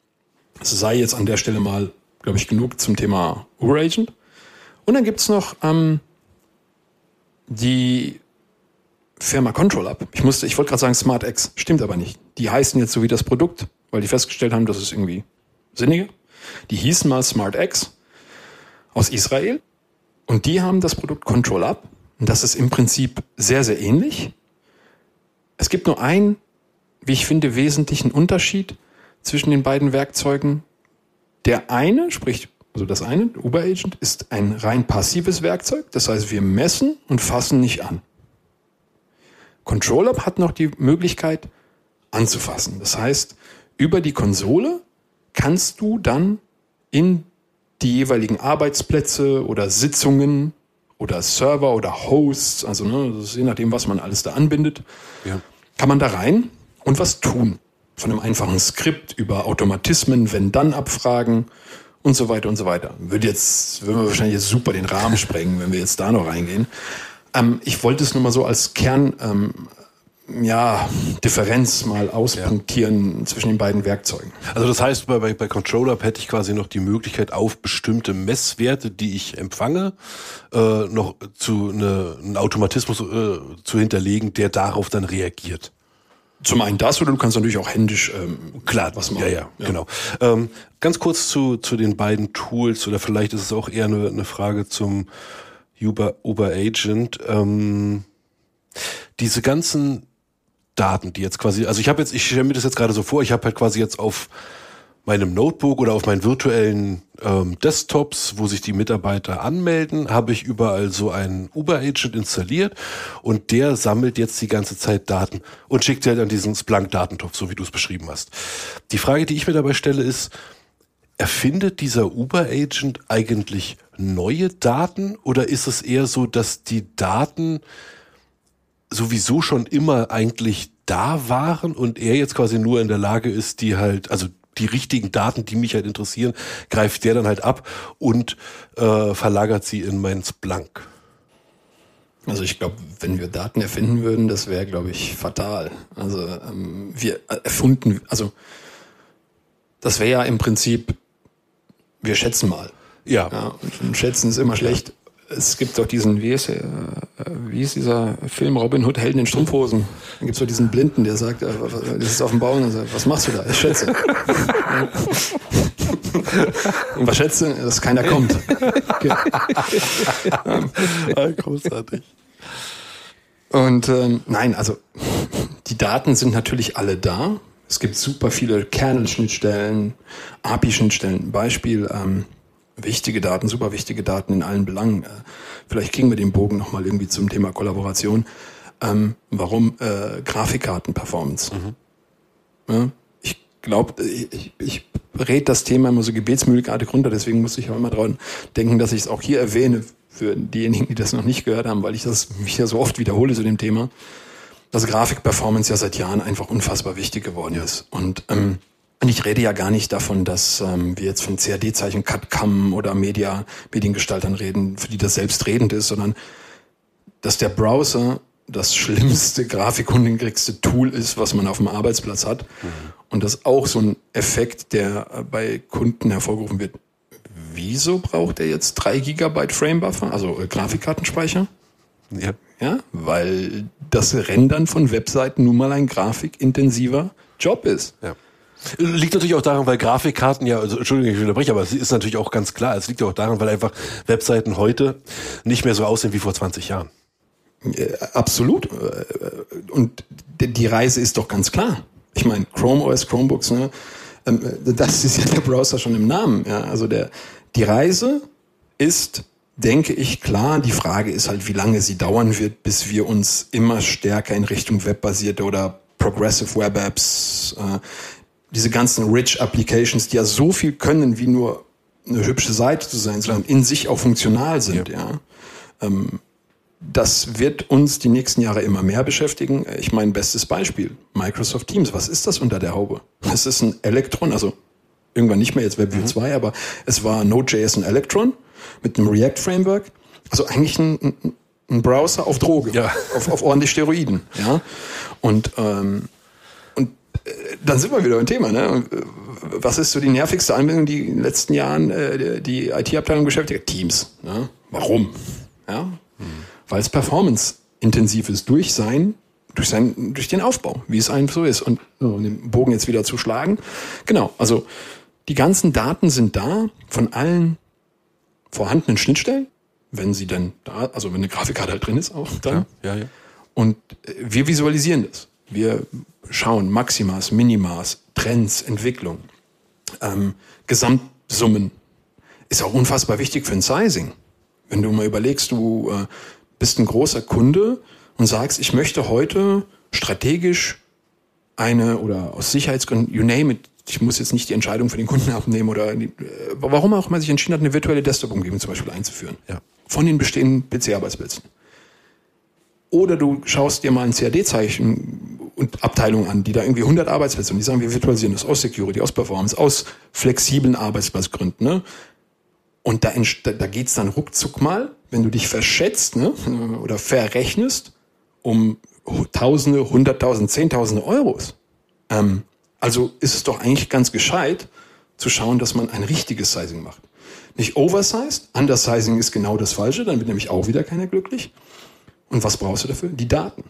Es sei jetzt an der Stelle mal, glaube ich, genug zum Thema Uber Agent. Und dann gibt's noch ähm, die Firma Control Up. Ich musste, ich wollte gerade sagen SmartX, stimmt aber nicht. Die heißen jetzt so wie das Produkt, weil die festgestellt haben, das ist irgendwie sinniger. Die hießen mal SmartX aus Israel und die haben das Produkt Control Up und das ist im Prinzip sehr, sehr ähnlich. Es gibt nur einen, wie ich finde, wesentlichen Unterschied zwischen den beiden Werkzeugen. Der eine, sprich, also das eine, Uber Agent, ist ein rein passives Werkzeug. Das heißt, wir messen und fassen nicht an. ControlUp hat noch die Möglichkeit anzufassen. Das heißt, über die Konsole kannst du dann in die jeweiligen Arbeitsplätze oder Sitzungen oder Server oder Hosts, also ne, je nachdem, was man alles da anbindet, Ja. kann man da rein und was tun. Von einem einfachen Skript über Automatismen, wenn dann Abfragen und so weiter und so weiter. Würde jetzt, würden wir wahrscheinlich jetzt super den Rahmen sprengen, wenn wir jetzt da noch reingehen. Ähm, ich wollte es nur mal so als Kern, ähm, ja, Differenz mal auspunktieren zwischen den beiden Werkzeugen. Also das heißt, bei, bei, bei Controller hätte ich quasi noch die Möglichkeit, auf bestimmte Messwerte, die ich empfange, äh, noch zu eine, einen Automatismus äh, zu hinterlegen, der darauf dann reagiert. Zum einen das oder du kannst natürlich auch händisch ähm, Klar, was machen. Ja, ja, genau. Ähm, ganz kurz zu, zu den beiden Tools oder vielleicht ist es auch eher eine, eine Frage zum Uber, Uber Agent. Ähm, diese ganzen Daten, die jetzt quasi, also ich habe jetzt, ich stelle mir das jetzt gerade so vor, ich habe halt quasi jetzt auf meinem Notebook oder auf meinen virtuellen ähm, Desktops, wo sich die Mitarbeiter anmelden, habe ich überall so einen Uber-Agent installiert und der sammelt jetzt die ganze Zeit Daten und schickt halt an diesen Splunk-Datentopf, so wie du es beschrieben hast. Die Frage, die ich mir dabei stelle, ist, erfindet dieser Uber-Agent eigentlich neue Daten oder ist es eher so, dass die Daten sowieso schon immer eigentlich da waren und er jetzt quasi nur in der Lage ist, die halt, also die richtigen Daten, die mich halt interessieren, greift der dann halt ab und äh, verlagert sie in meinen Splunk. Also ich glaube, wenn wir Daten erfinden würden, das wäre, glaube ich, fatal. Also ähm, wir erfunden, also das wäre ja im Prinzip, wir schätzen mal. Ja. Ja, und schätzen ist immer schlecht. Es gibt doch diesen, wie, ist äh, wie hieß dieser Film Robin Hood, Helden in Strumpfhosen? Dann gibt's so diesen Blinden, der sagt, äh, das ist auf dem Bau und sagt, was machst du da? Ich schätze. und was schätze? Dass keiner kommt. Okay. Großartig. Und ähm, nein, also die Daten sind natürlich alle da. Es gibt super viele Kernel-Schnittstellen, API-Schnittstellen. Beispiel, ähm, wichtige Daten, super wichtige Daten in allen Belangen. Äh, vielleicht kriegen wir den Bogen nochmal irgendwie zum Thema Kollaboration. Ähm, warum äh, Grafikkarten-Performance? Mhm. Ja, ich glaube, ich, ich rede das Thema immer so gebetsmühligartig runter, deswegen muss ich auch immer dran denken, dass ich es auch hier erwähne für diejenigen, die das noch nicht gehört haben, weil ich das mich ja so oft wiederhole zu dem Thema, dass Grafikperformance ja seit Jahren einfach unfassbar wichtig geworden ist. Und ähm, und ich rede ja gar nicht davon, dass ähm, wir jetzt von CAD-Zeichen, CAD-CAM oder Media, Mediengestaltern reden, für die das selbstredend ist, sondern dass der Browser das schlimmste, grafikundenkrigste Tool ist, was man auf dem Arbeitsplatz hat. Mhm. Und das auch so ein Effekt, der bei Kunden hervorgerufen wird. Wieso braucht er jetzt drei Gigabyte Framebuffer, also äh, Grafikkartenspeicher? Ja. Ja, weil das Rendern von Webseiten nun mal ein grafikintensiver Job ist. Ja. Liegt natürlich auch daran, weil Grafikkarten ja, also Entschuldigung, ich unterbreche, aber es ist natürlich auch ganz klar, es liegt ja auch daran, weil einfach Webseiten heute nicht mehr so aussehen wie vor 20 Jahren. Absolut. Und die Reise ist doch ganz klar. Ich meine, Chrome OS, Chromebooks, ne? Ähm, das ist ja der Browser schon im Namen. Ja? Also der, die Reise ist, denke ich, klar. Die Frage ist halt, wie lange sie dauern wird, bis wir uns immer stärker in Richtung webbasierte oder Progressive Web Apps äh, diese ganzen Rich Applications, die ja so viel können, wie nur eine hübsche Seite zu sein, sondern in sich auch funktional sind, ja. ja. Ähm, das wird uns die nächsten Jahre immer mehr beschäftigen. Ich meine, bestes Beispiel, Microsoft Teams. Was ist das unter der Haube? Das ist ein Electron, also irgendwann nicht mehr jetzt WebView mhm. 2, aber es war Node.js und Electron mit einem React-Framework. Also eigentlich ein, ein, Browser auf Droge, ja. auf, auf ordentlich Steroiden. Ja? Und ähm, dann sind wir wieder beim Thema. Ne? Was ist so die nervigste Anwendung, die in den letzten Jahren äh, die IT-Abteilung beschäftigt? hat? Teams. Ne? Warum? Ja? Hm. Weil es performance-intensiv ist durch sein, durch sein, durch den Aufbau, wie es einfach so ist. Und um den Bogen jetzt wieder zu schlagen. Genau, also die ganzen Daten sind da von allen vorhandenen Schnittstellen, wenn sie denn da, also wenn eine Grafikkarte halt drin ist auch dann. Ja, ja, ja. Und äh, wir visualisieren das. Wir schauen, Maximas, Minimas, Trends, Entwicklung, ähm, Gesamtsummen. Ist auch unfassbar wichtig für ein Sizing. Wenn du mal überlegst, du äh, bist ein großer Kunde und sagst, ich möchte heute strategisch eine oder aus Sicherheitsgründen, you name it, ich muss jetzt nicht die Entscheidung für den Kunden abnehmen oder die, äh, warum auch immer sich entschieden hat, eine virtuelle Desktop-Umgebung zum Beispiel einzuführen. Ja. Von den bestehenden PC-Arbeitsplätzen. Oder du schaust dir mal ein CAD-Zeichen und Abteilungen an, die da irgendwie 100 Arbeitsplätze haben. Die sagen, wir virtualisieren das aus Security, aus Performance, aus flexiblen Arbeitsplatzgründen. Ne? Und da, da geht's dann ruckzuck mal, wenn du dich verschätzt ne? oder verrechnest, um Tausende, Hunderttausende, Zehntausende Euros. Ähm, also ist es doch eigentlich ganz gescheit, zu schauen, dass man ein richtiges Sizing macht. Nicht oversized, undersizing ist genau das Falsche, dann wird nämlich auch wieder keiner glücklich. Und was brauchst du dafür? Die Daten.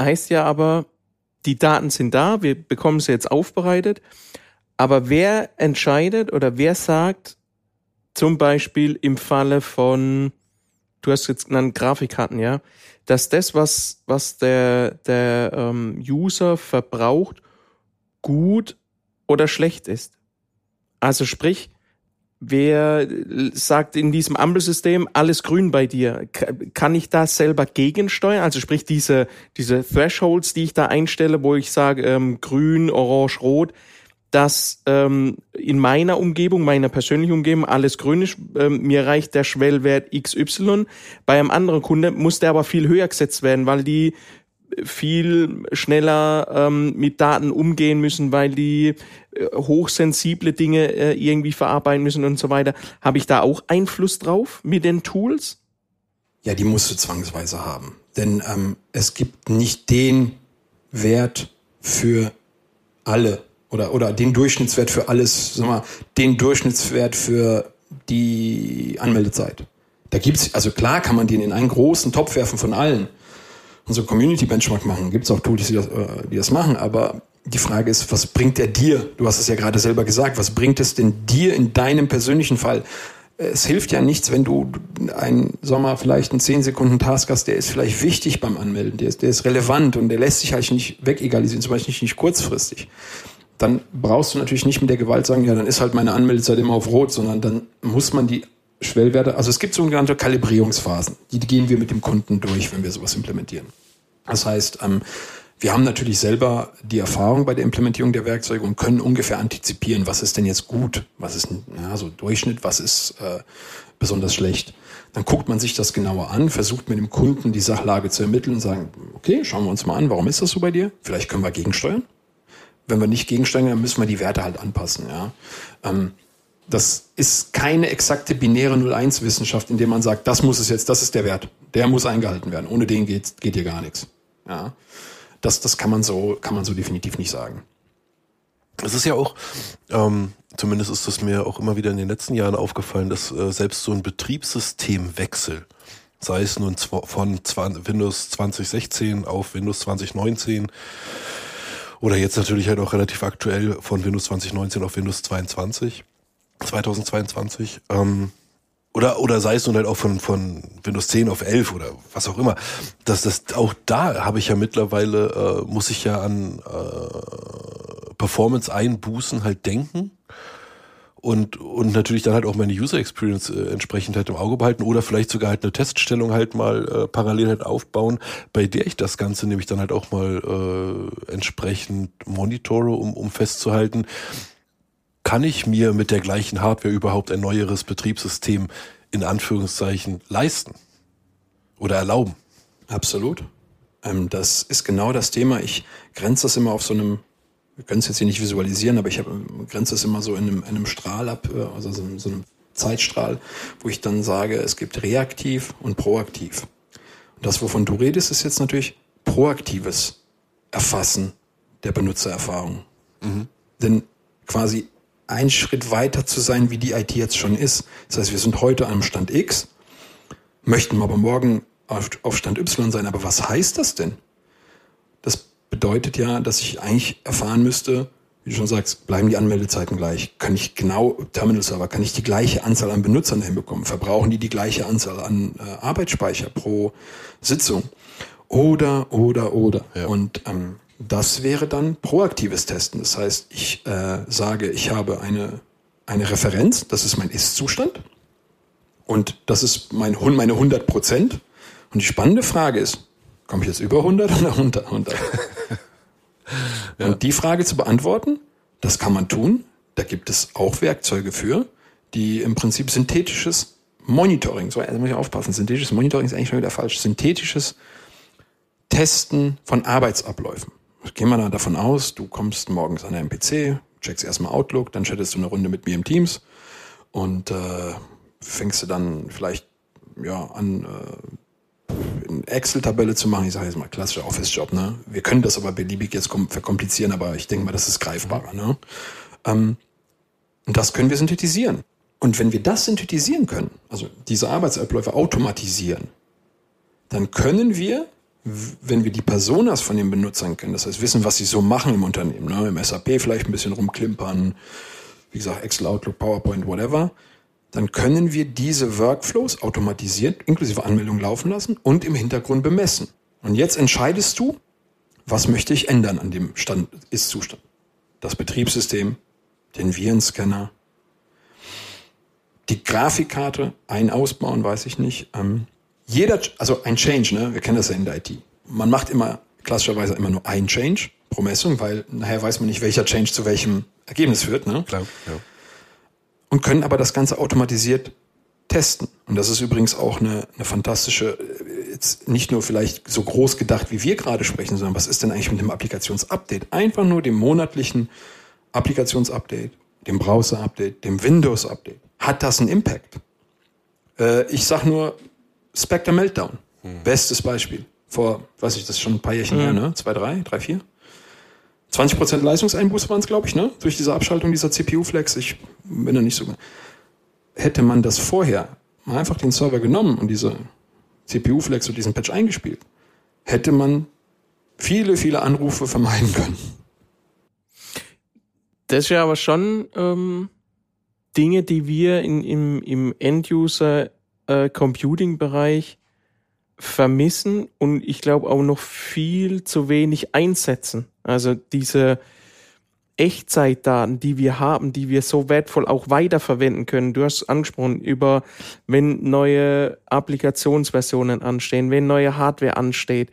Heißt ja aber, die Daten sind da, wir bekommen sie jetzt aufbereitet. Aber wer entscheidet oder wer sagt, zum Beispiel im Falle von, du hast jetzt genannt Grafikkarten, ja, dass das, was, was der, der ähm, User verbraucht, gut oder schlecht ist. Also sprich, Wer sagt in diesem Ampelsystem alles grün bei dir? Kann ich das selber gegensteuern? Also sprich diese, diese Thresholds, die ich da einstelle, wo ich sage ähm, grün, orange, rot, dass ähm, in meiner Umgebung, meiner persönlichen Umgebung alles grün ist. Ähm, mir reicht der Schwellwert XY. Bei einem anderen Kunde muss der aber viel höher gesetzt werden, weil die viel schneller ähm, mit Daten umgehen müssen, weil die äh, hochsensible Dinge äh, irgendwie verarbeiten müssen und so weiter. Habe ich da auch Einfluss drauf mit den Tools? Ja, die musst du zwangsweise haben. Denn ähm, es gibt nicht den Wert für alle oder, oder den Durchschnittswert für alles, sag mal, den Durchschnittswert für die Anmeldezeit Da gibt's, also klar kann man den in einen großen Topf werfen von allen so Community Benchmark machen. Gibt's auch Tools, die das, äh, die das machen, aber die Frage ist, was bringt der dir? Du hast es ja gerade selber gesagt. Was bringt es denn dir in deinem persönlichen Fall? Es hilft ja nichts, wenn du einen Sommer vielleicht einen 10 Sekunden Task hast, der ist vielleicht wichtig beim Anmelden, der ist, der ist relevant und der lässt sich halt nicht wegegalisieren, zum Beispiel nicht, nicht kurzfristig. Dann brauchst du natürlich nicht mit der Gewalt sagen, ja, dann ist halt meine Anmeldezeit immer auf Rot, sondern dann muss man die Schwellwerte, also es gibt sogenannte Kalibrierungsphasen, die gehen wir mit dem Kunden durch, wenn wir sowas implementieren. Das heißt, ähm, wir haben natürlich selber die Erfahrung bei der Implementierung der Werkzeuge und können ungefähr antizipieren, was ist denn jetzt gut, was ist ja, so Durchschnitt, was ist äh, besonders schlecht. Dann guckt man sich das genauer an, versucht mit dem Kunden die Sachlage zu ermitteln und sagen, okay, schauen wir uns mal an, warum ist das so bei dir? Vielleicht können wir gegensteuern. Wenn wir nicht gegensteuern, dann müssen wir die Werte halt anpassen. Ja. Ähm, das ist keine exakte binäre 0-1-Wissenschaft, in der man sagt, das muss es jetzt, das ist der Wert. Der muss eingehalten werden. Ohne den geht, geht hier gar nichts. Ja. Das, das kann man so, kann man so definitiv nicht sagen. Es ist ja auch, ähm, zumindest ist das mir auch immer wieder in den letzten Jahren aufgefallen, dass äh, selbst so ein Betriebssystemwechsel, sei es nun von 20, Windows 2016 auf Windows 2019 oder jetzt natürlich halt auch relativ aktuell von Windows 2019 auf Windows 22, 2022, ähm, oder, oder sei es nun halt auch von, von Windows 10 auf 11 oder was auch immer. Das, das, auch da habe ich ja mittlerweile, äh, muss ich ja an äh, Performance-Einbußen halt denken. Und, und natürlich dann halt auch meine User Experience äh, entsprechend halt im Auge behalten oder vielleicht sogar halt eine Teststellung halt mal äh, parallel halt aufbauen, bei der ich das Ganze nämlich dann halt auch mal äh, entsprechend monitore, um, um festzuhalten, kann ich mir mit der gleichen Hardware überhaupt ein neueres Betriebssystem in Anführungszeichen leisten oder erlauben? Absolut. Ähm, das ist genau das Thema. Ich grenze das immer auf so einem, wir können es jetzt hier nicht visualisieren, aber ich grenze das immer so in einem, in einem Strahl ab, äh, also so, so einem Zeitstrahl, wo ich dann sage, es gibt reaktiv und proaktiv. Und das, wovon du redest, ist jetzt natürlich proaktives Erfassen der Benutzererfahrung. Mhm. Denn quasi einen Schritt weiter zu sein, wie die IT jetzt schon ist. Das heißt, wir sind heute am Stand X, möchten aber morgen auf, auf Stand Y sein. Aber was heißt das denn? Das bedeutet ja, dass ich eigentlich erfahren müsste, wie du schon sagst, bleiben die Anmeldezeiten gleich? Kann ich genau, Terminal Server, kann ich die gleiche Anzahl an Benutzern hinbekommen? Verbrauchen die die gleiche Anzahl an äh, Arbeitsspeicher pro Sitzung? Oder, oder, oder. Ja. Und ähm, das wäre dann proaktives Testen. Das heißt, ich äh, sage, ich habe eine, eine Referenz, das ist mein Ist-Zustand und das ist mein, meine 100 Prozent. Und die spannende Frage ist, komme ich jetzt über 100 oder unter 100? ja. Und die Frage zu beantworten, das kann man tun. Da gibt es auch Werkzeuge für, die im Prinzip synthetisches Monitoring, so also muss ich aufpassen, synthetisches Monitoring ist eigentlich schon wieder falsch, synthetisches Testen von Arbeitsabläufen. Gehen wir da davon aus, du kommst morgens an deinem PC, checkst erstmal Outlook, dann chattest du eine Runde mit mir im Teams und äh, fängst du dann vielleicht ja an äh, eine Excel-Tabelle zu machen. Ich sage jetzt mal klassischer Office-Job. Ne? Wir können das aber beliebig jetzt verkomplizieren, aber ich denke mal, das ist greifbarer. Ne? Ähm, und das können wir synthetisieren. Und wenn wir das synthetisieren können, also diese Arbeitsabläufe automatisieren, dann können wir wenn wir die Personas von den Benutzern kennen, das heißt wissen, was sie so machen im Unternehmen, ne? im SAP vielleicht ein bisschen rumklimpern, wie gesagt, Excel, Outlook, PowerPoint, whatever, dann können wir diese Workflows automatisiert, inklusive Anmeldung laufen lassen und im Hintergrund bemessen. Und jetzt entscheidest du, was möchte ich ändern an dem Stand, Ist-Zustand. Das Betriebssystem, den Virenscanner, die Grafikkarte, ein ausbauen, weiß ich nicht. Ähm, jeder, also ein Change, ne, wir kennen das ja in der IT. Man macht immer klassischerweise immer nur ein Change pro Messung, weil nachher weiß man nicht, welcher Change zu welchem Ergebnis führt. Ne? Klar, ja. Und können aber das Ganze automatisiert testen. Und das ist übrigens auch eine, eine fantastische, jetzt nicht nur vielleicht so groß gedacht, wie wir gerade sprechen, sondern was ist denn eigentlich mit dem Applikationsupdate? Einfach nur dem monatlichen Applikationsupdate, dem Browser-Update, dem Windows-Update. Hat das einen Impact? Äh, ich sag nur, Spectre Meltdown. Hm. Bestes Beispiel. Vor, weiß ich, das ist schon ein paar Jährchen hm. her, ne? Zwei, drei, drei, vier. 20% Leistungseinbuße waren es, glaube ich, ne? Durch diese Abschaltung dieser CPU-Flex. Ich bin da nicht so. Hätte man das vorher man einfach den Server genommen und diese CPU-Flex und diesen Patch eingespielt, hätte man viele, viele Anrufe vermeiden können. Das ist ja aber schon ähm, Dinge, die wir in, im, im End-User-Computing-Bereich äh, vermissen und ich glaube auch noch viel zu wenig einsetzen. Also diese Echtzeitdaten, die wir haben, die wir so wertvoll auch weiterverwenden können. Du hast angesprochen über, wenn neue Applikationsversionen anstehen, wenn neue Hardware ansteht.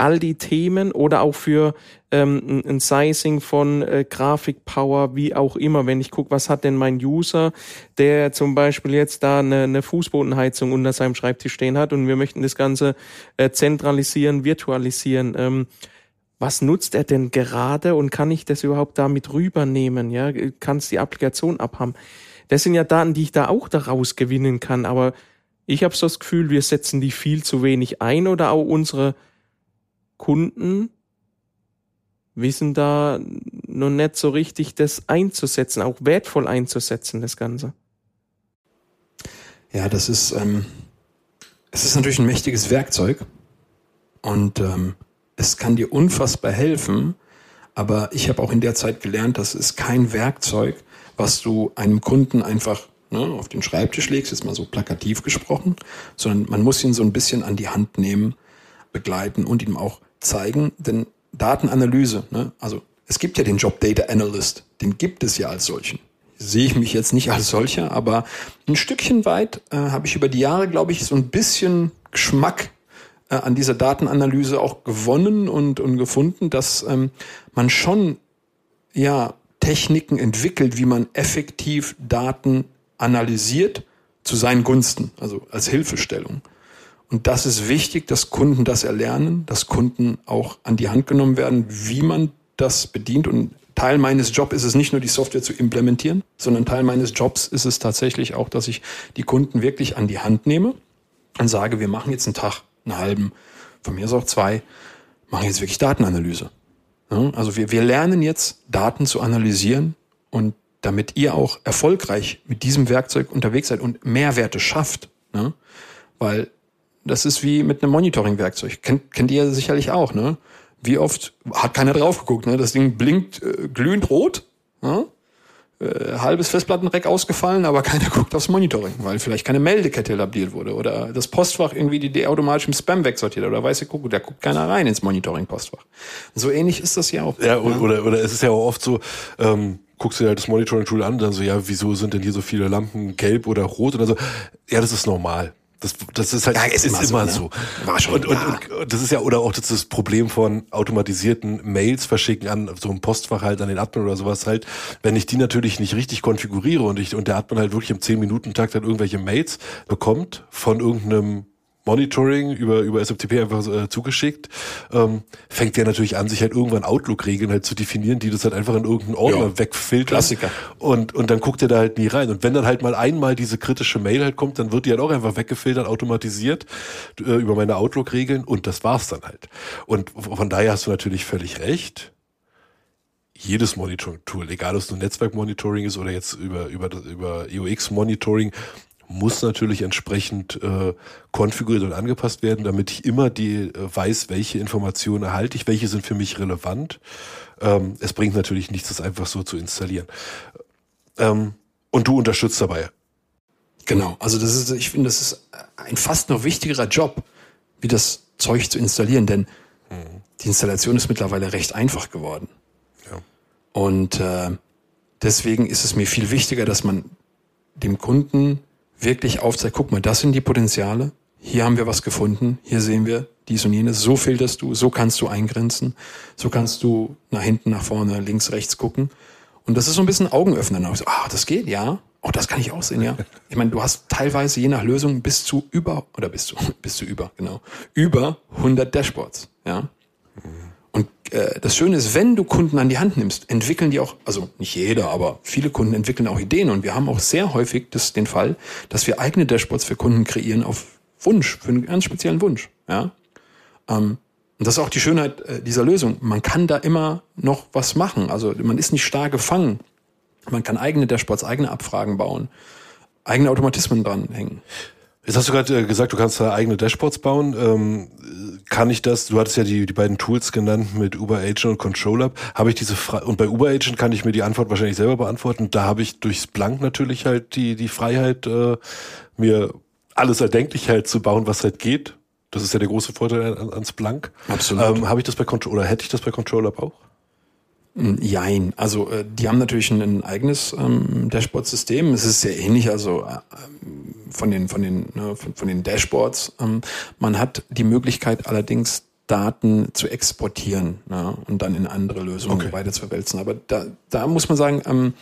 All die Themen oder auch für ähm, ein Sizing von äh, Grafikpower, wie auch immer. Wenn ich gucke, was hat denn mein User, der zum Beispiel jetzt da eine, eine Fußbodenheizung unter seinem Schreibtisch stehen hat und wir möchten das Ganze äh, zentralisieren, virtualisieren. Ähm, was nutzt er denn gerade und kann ich das überhaupt damit rübernehmen? Ja, kann es die Applikation abhaben? Das sind ja Daten, die ich da auch daraus gewinnen kann, aber ich habe so das Gefühl, wir setzen die viel zu wenig ein oder auch unsere Kunden wissen da noch nicht so richtig, das einzusetzen, auch wertvoll einzusetzen, das Ganze. Ja, das ist, ähm, es ist natürlich ein mächtiges Werkzeug und ähm, es kann dir unfassbar helfen, aber ich habe auch in der Zeit gelernt, das ist kein Werkzeug, was du einem Kunden einfach ne, auf den Schreibtisch legst, jetzt mal so plakativ gesprochen, sondern man muss ihn so ein bisschen an die Hand nehmen, begleiten und ihm auch zeigen, denn Datenanalyse, ne, also es gibt ja den Job Data Analyst, den gibt es ja als solchen. Sehe ich mich jetzt nicht als solcher, aber ein Stückchen weit äh, habe ich über die Jahre, glaube ich, so ein bisschen Geschmack äh, an dieser Datenanalyse auch gewonnen und, und gefunden, dass ähm, man schon ja Techniken entwickelt, wie man effektiv Daten analysiert zu seinen Gunsten, also als Hilfestellung. Und das ist wichtig, dass Kunden das erlernen, dass Kunden auch an die Hand genommen werden, wie man das bedient. Und Teil meines Jobs ist es nicht nur die Software zu implementieren, sondern Teil meines Jobs ist es tatsächlich auch, dass ich die Kunden wirklich an die Hand nehme und sage, wir machen jetzt einen Tag einen halben, von mir ist auch zwei, machen jetzt wirklich Datenanalyse. Also wir, wir lernen jetzt Daten zu analysieren und damit ihr auch erfolgreich mit diesem Werkzeug unterwegs seid und Mehrwerte schafft. Weil das ist wie mit einem Monitoring-Werkzeug. Kennt, kennt ihr sicherlich auch, ne? Wie oft hat keiner drauf geguckt, ne? Das Ding blinkt äh, glühend rot. Ne? äh, halbes Festplattenreck ausgefallen, aber keiner guckt aufs Monitoring, weil vielleicht keine Meldekette elabliert wurde oder das Postfach irgendwie die, die automatisch im Spam wegsortiert oder weiß ich, guck, da guckt keiner rein ins Monitoring-Postfach. So ähnlich ist das ja auch. Ja, oder, oder, oder es ist ja auch oft so, ähm, guckst du dir halt das Monitoring-Tool an, dann so, ja, wieso sind denn hier so viele Lampen gelb oder rot oder so? Ja, das ist normal. Das, das ist halt ja, ist, ist immer, so. Ne? so. War schon. Und, und, und, das ist ja, oder auch das, das Problem von automatisierten Mails verschicken an so ein Postfach halt an den Admin oder sowas halt. Wenn ich die natürlich nicht richtig konfiguriere und ich, und der Admin halt wirklich im 10-Minuten-Takt dann irgendwelche Mails bekommt von irgendeinem Monitoring über, über SFTP einfach äh, zugeschickt, ähm, fängt der natürlich an, sich halt irgendwann Outlook-Regeln halt zu definieren, die das halt einfach in irgendeinen Ordner ja, wegfiltern. Klassiker. Und, und dann guckt er da halt nie rein. Und wenn dann halt mal einmal diese kritische Mail halt kommt, dann wird die halt auch einfach weggefiltert, automatisiert äh, über meine Outlook-Regeln und das war's dann halt. Und von daher hast du natürlich völlig recht jedes Monitoring-Tool, egal ob es nur Netzwerk-Monitoring ist oder jetzt über, über, über EOX-Monitoring, muss natürlich entsprechend äh, konfiguriert und angepasst werden, damit ich immer die äh, weiß, welche Informationen erhalte ich, welche sind für mich relevant. Ähm, es bringt natürlich nichts, das einfach so zu installieren. Ähm, und du unterstützt dabei. Genau, also das ist, ich finde, das ist ein fast noch wichtigerer Job, wie das Zeug zu installieren, denn mhm. die Installation ist mittlerweile recht einfach geworden. Ja. Und äh, deswegen ist es mir viel wichtiger, dass man dem Kunden wirklich aufzeigt, guck mal, das sind die Potenziale, hier haben wir was gefunden, hier sehen wir dies und jenes, so filterst du, so kannst du eingrenzen, so kannst du nach hinten, nach vorne, links, rechts gucken. Und das ist so ein bisschen Augenöffner. Ah, das geht, ja. Oh, das kann ich auch sehen, ja. Ich meine, du hast teilweise je nach Lösung bis zu über, oder bis zu, bis zu über, genau, über 100 Dashboards, ja. Und äh, das Schöne ist, wenn du Kunden an die Hand nimmst, entwickeln die auch, also nicht jeder, aber viele Kunden entwickeln auch Ideen. Und wir haben auch sehr häufig das, den Fall, dass wir eigene Dashboards für Kunden kreieren auf Wunsch, für einen ganz speziellen Wunsch. Ja? Ähm, und das ist auch die Schönheit äh, dieser Lösung. Man kann da immer noch was machen. Also man ist nicht starr gefangen. Man kann eigene Dashboards, eigene Abfragen bauen, eigene Automatismen dranhängen. Jetzt hast du gerade äh, gesagt, du kannst da eigene Dashboards bauen. Ähm, kann ich das? Du hattest ja die, die beiden Tools genannt mit Uber Agent und Control Habe ich diese Fre und bei Uber Agent kann ich mir die Antwort wahrscheinlich selber beantworten. Da habe ich durchs Blank natürlich halt die die Freiheit, äh, mir alles erdenklich halt zu bauen, was halt geht. Das ist ja der große Vorteil an, ans Blank. Absolut. Ähm, habe ich das bei Control oder hätte ich das bei Control auch? Jein. Also äh, die haben natürlich ein, ein eigenes ähm, Dashboard-System. Es ist sehr ähnlich, also äh, von den von den ne, von, von, den Dashboards. Ähm, man hat die Möglichkeit allerdings Daten zu exportieren ne, und dann in andere Lösungen okay. weiter zu verwälzen. Aber da, da muss man sagen, ähm,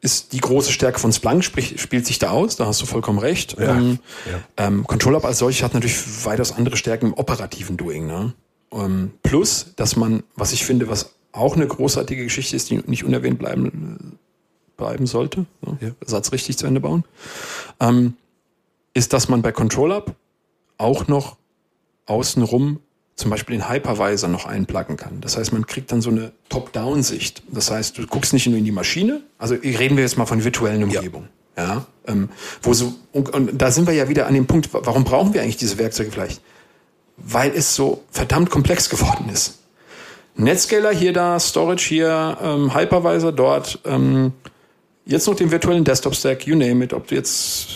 ist die große Stärke von Splunk, sprich, spielt sich da aus, da hast du vollkommen recht. Ja, ähm, ja. Ähm, Control als solches hat natürlich weitaus andere Stärken im operativen Doing. Ne? Ähm, plus, dass man, was ich finde, was auch eine großartige Geschichte ist, die nicht unerwähnt bleiben, bleiben sollte, ne? ja. Satz richtig zu Ende bauen, ähm, ist, dass man bei ControlUp auch noch außenrum zum Beispiel den Hypervisor noch einplacken kann. Das heißt, man kriegt dann so eine Top-Down-Sicht. Das heißt, du guckst nicht nur in die Maschine, also reden wir jetzt mal von virtuellen Umgebungen. Ja. ja ähm, wo so, und, und da sind wir ja wieder an dem Punkt, warum brauchen wir eigentlich diese Werkzeuge vielleicht? Weil es so verdammt komplex geworden ist. Netscaler hier da, Storage hier, ähm, Hypervisor dort, ähm, jetzt noch den virtuellen Desktop-Stack, you name it, ob du jetzt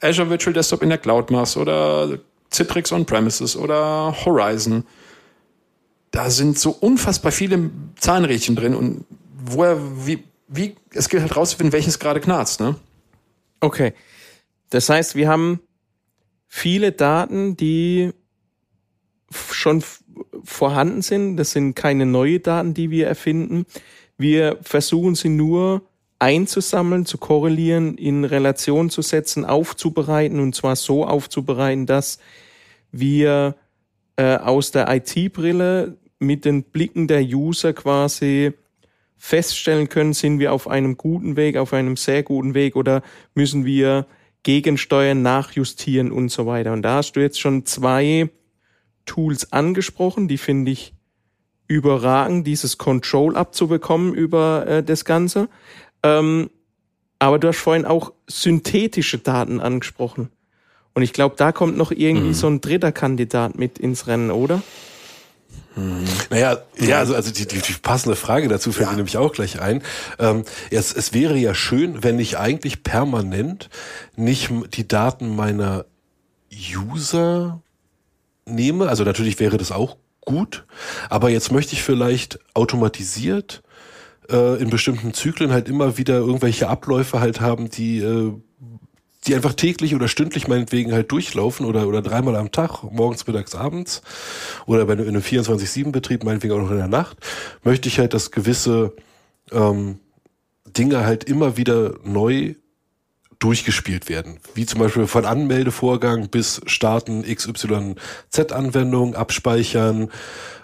Azure Virtual Desktop in der Cloud machst oder Citrix On-Premises oder Horizon. Da sind so unfassbar viele Zahnrädchen drin und woher, wie, wie, es gilt halt rauszufinden, welches gerade knarzt, ne? Okay. Das heißt, wir haben viele Daten, die schon vorhanden sind. Das sind keine neuen Daten, die wir erfinden. Wir versuchen sie nur einzusammeln, zu korrelieren, in Relation zu setzen, aufzubereiten und zwar so aufzubereiten, dass wir äh, aus der IT-Brille mit den Blicken der User quasi feststellen können, sind wir auf einem guten Weg, auf einem sehr guten Weg oder müssen wir gegensteuern, nachjustieren und so weiter. Und da hast du jetzt schon zwei Tools angesprochen, die finde ich überragend, dieses Control abzubekommen über äh, das Ganze. Ähm, aber du hast vorhin auch synthetische Daten angesprochen. Und ich glaube, da kommt noch irgendwie mhm. so ein dritter Kandidat mit ins Rennen, oder? Hm. Naja, ja, also, also die, die, die passende Frage dazu fällt ja. mir nämlich auch gleich ein. Ähm, es, es wäre ja schön, wenn ich eigentlich permanent nicht die Daten meiner User nehme. Also natürlich wäre das auch gut, aber jetzt möchte ich vielleicht automatisiert äh, in bestimmten Zyklen halt immer wieder irgendwelche Abläufe halt haben, die äh, die einfach täglich oder stündlich meinetwegen halt durchlaufen oder, oder dreimal am Tag, morgens, mittags, abends oder bei einem 24-7-Betrieb, meinetwegen auch noch in der Nacht, möchte ich halt, dass gewisse ähm, Dinge halt immer wieder neu durchgespielt werden. Wie zum Beispiel von Anmeldevorgang bis Starten XYZ-Anwendung, abspeichern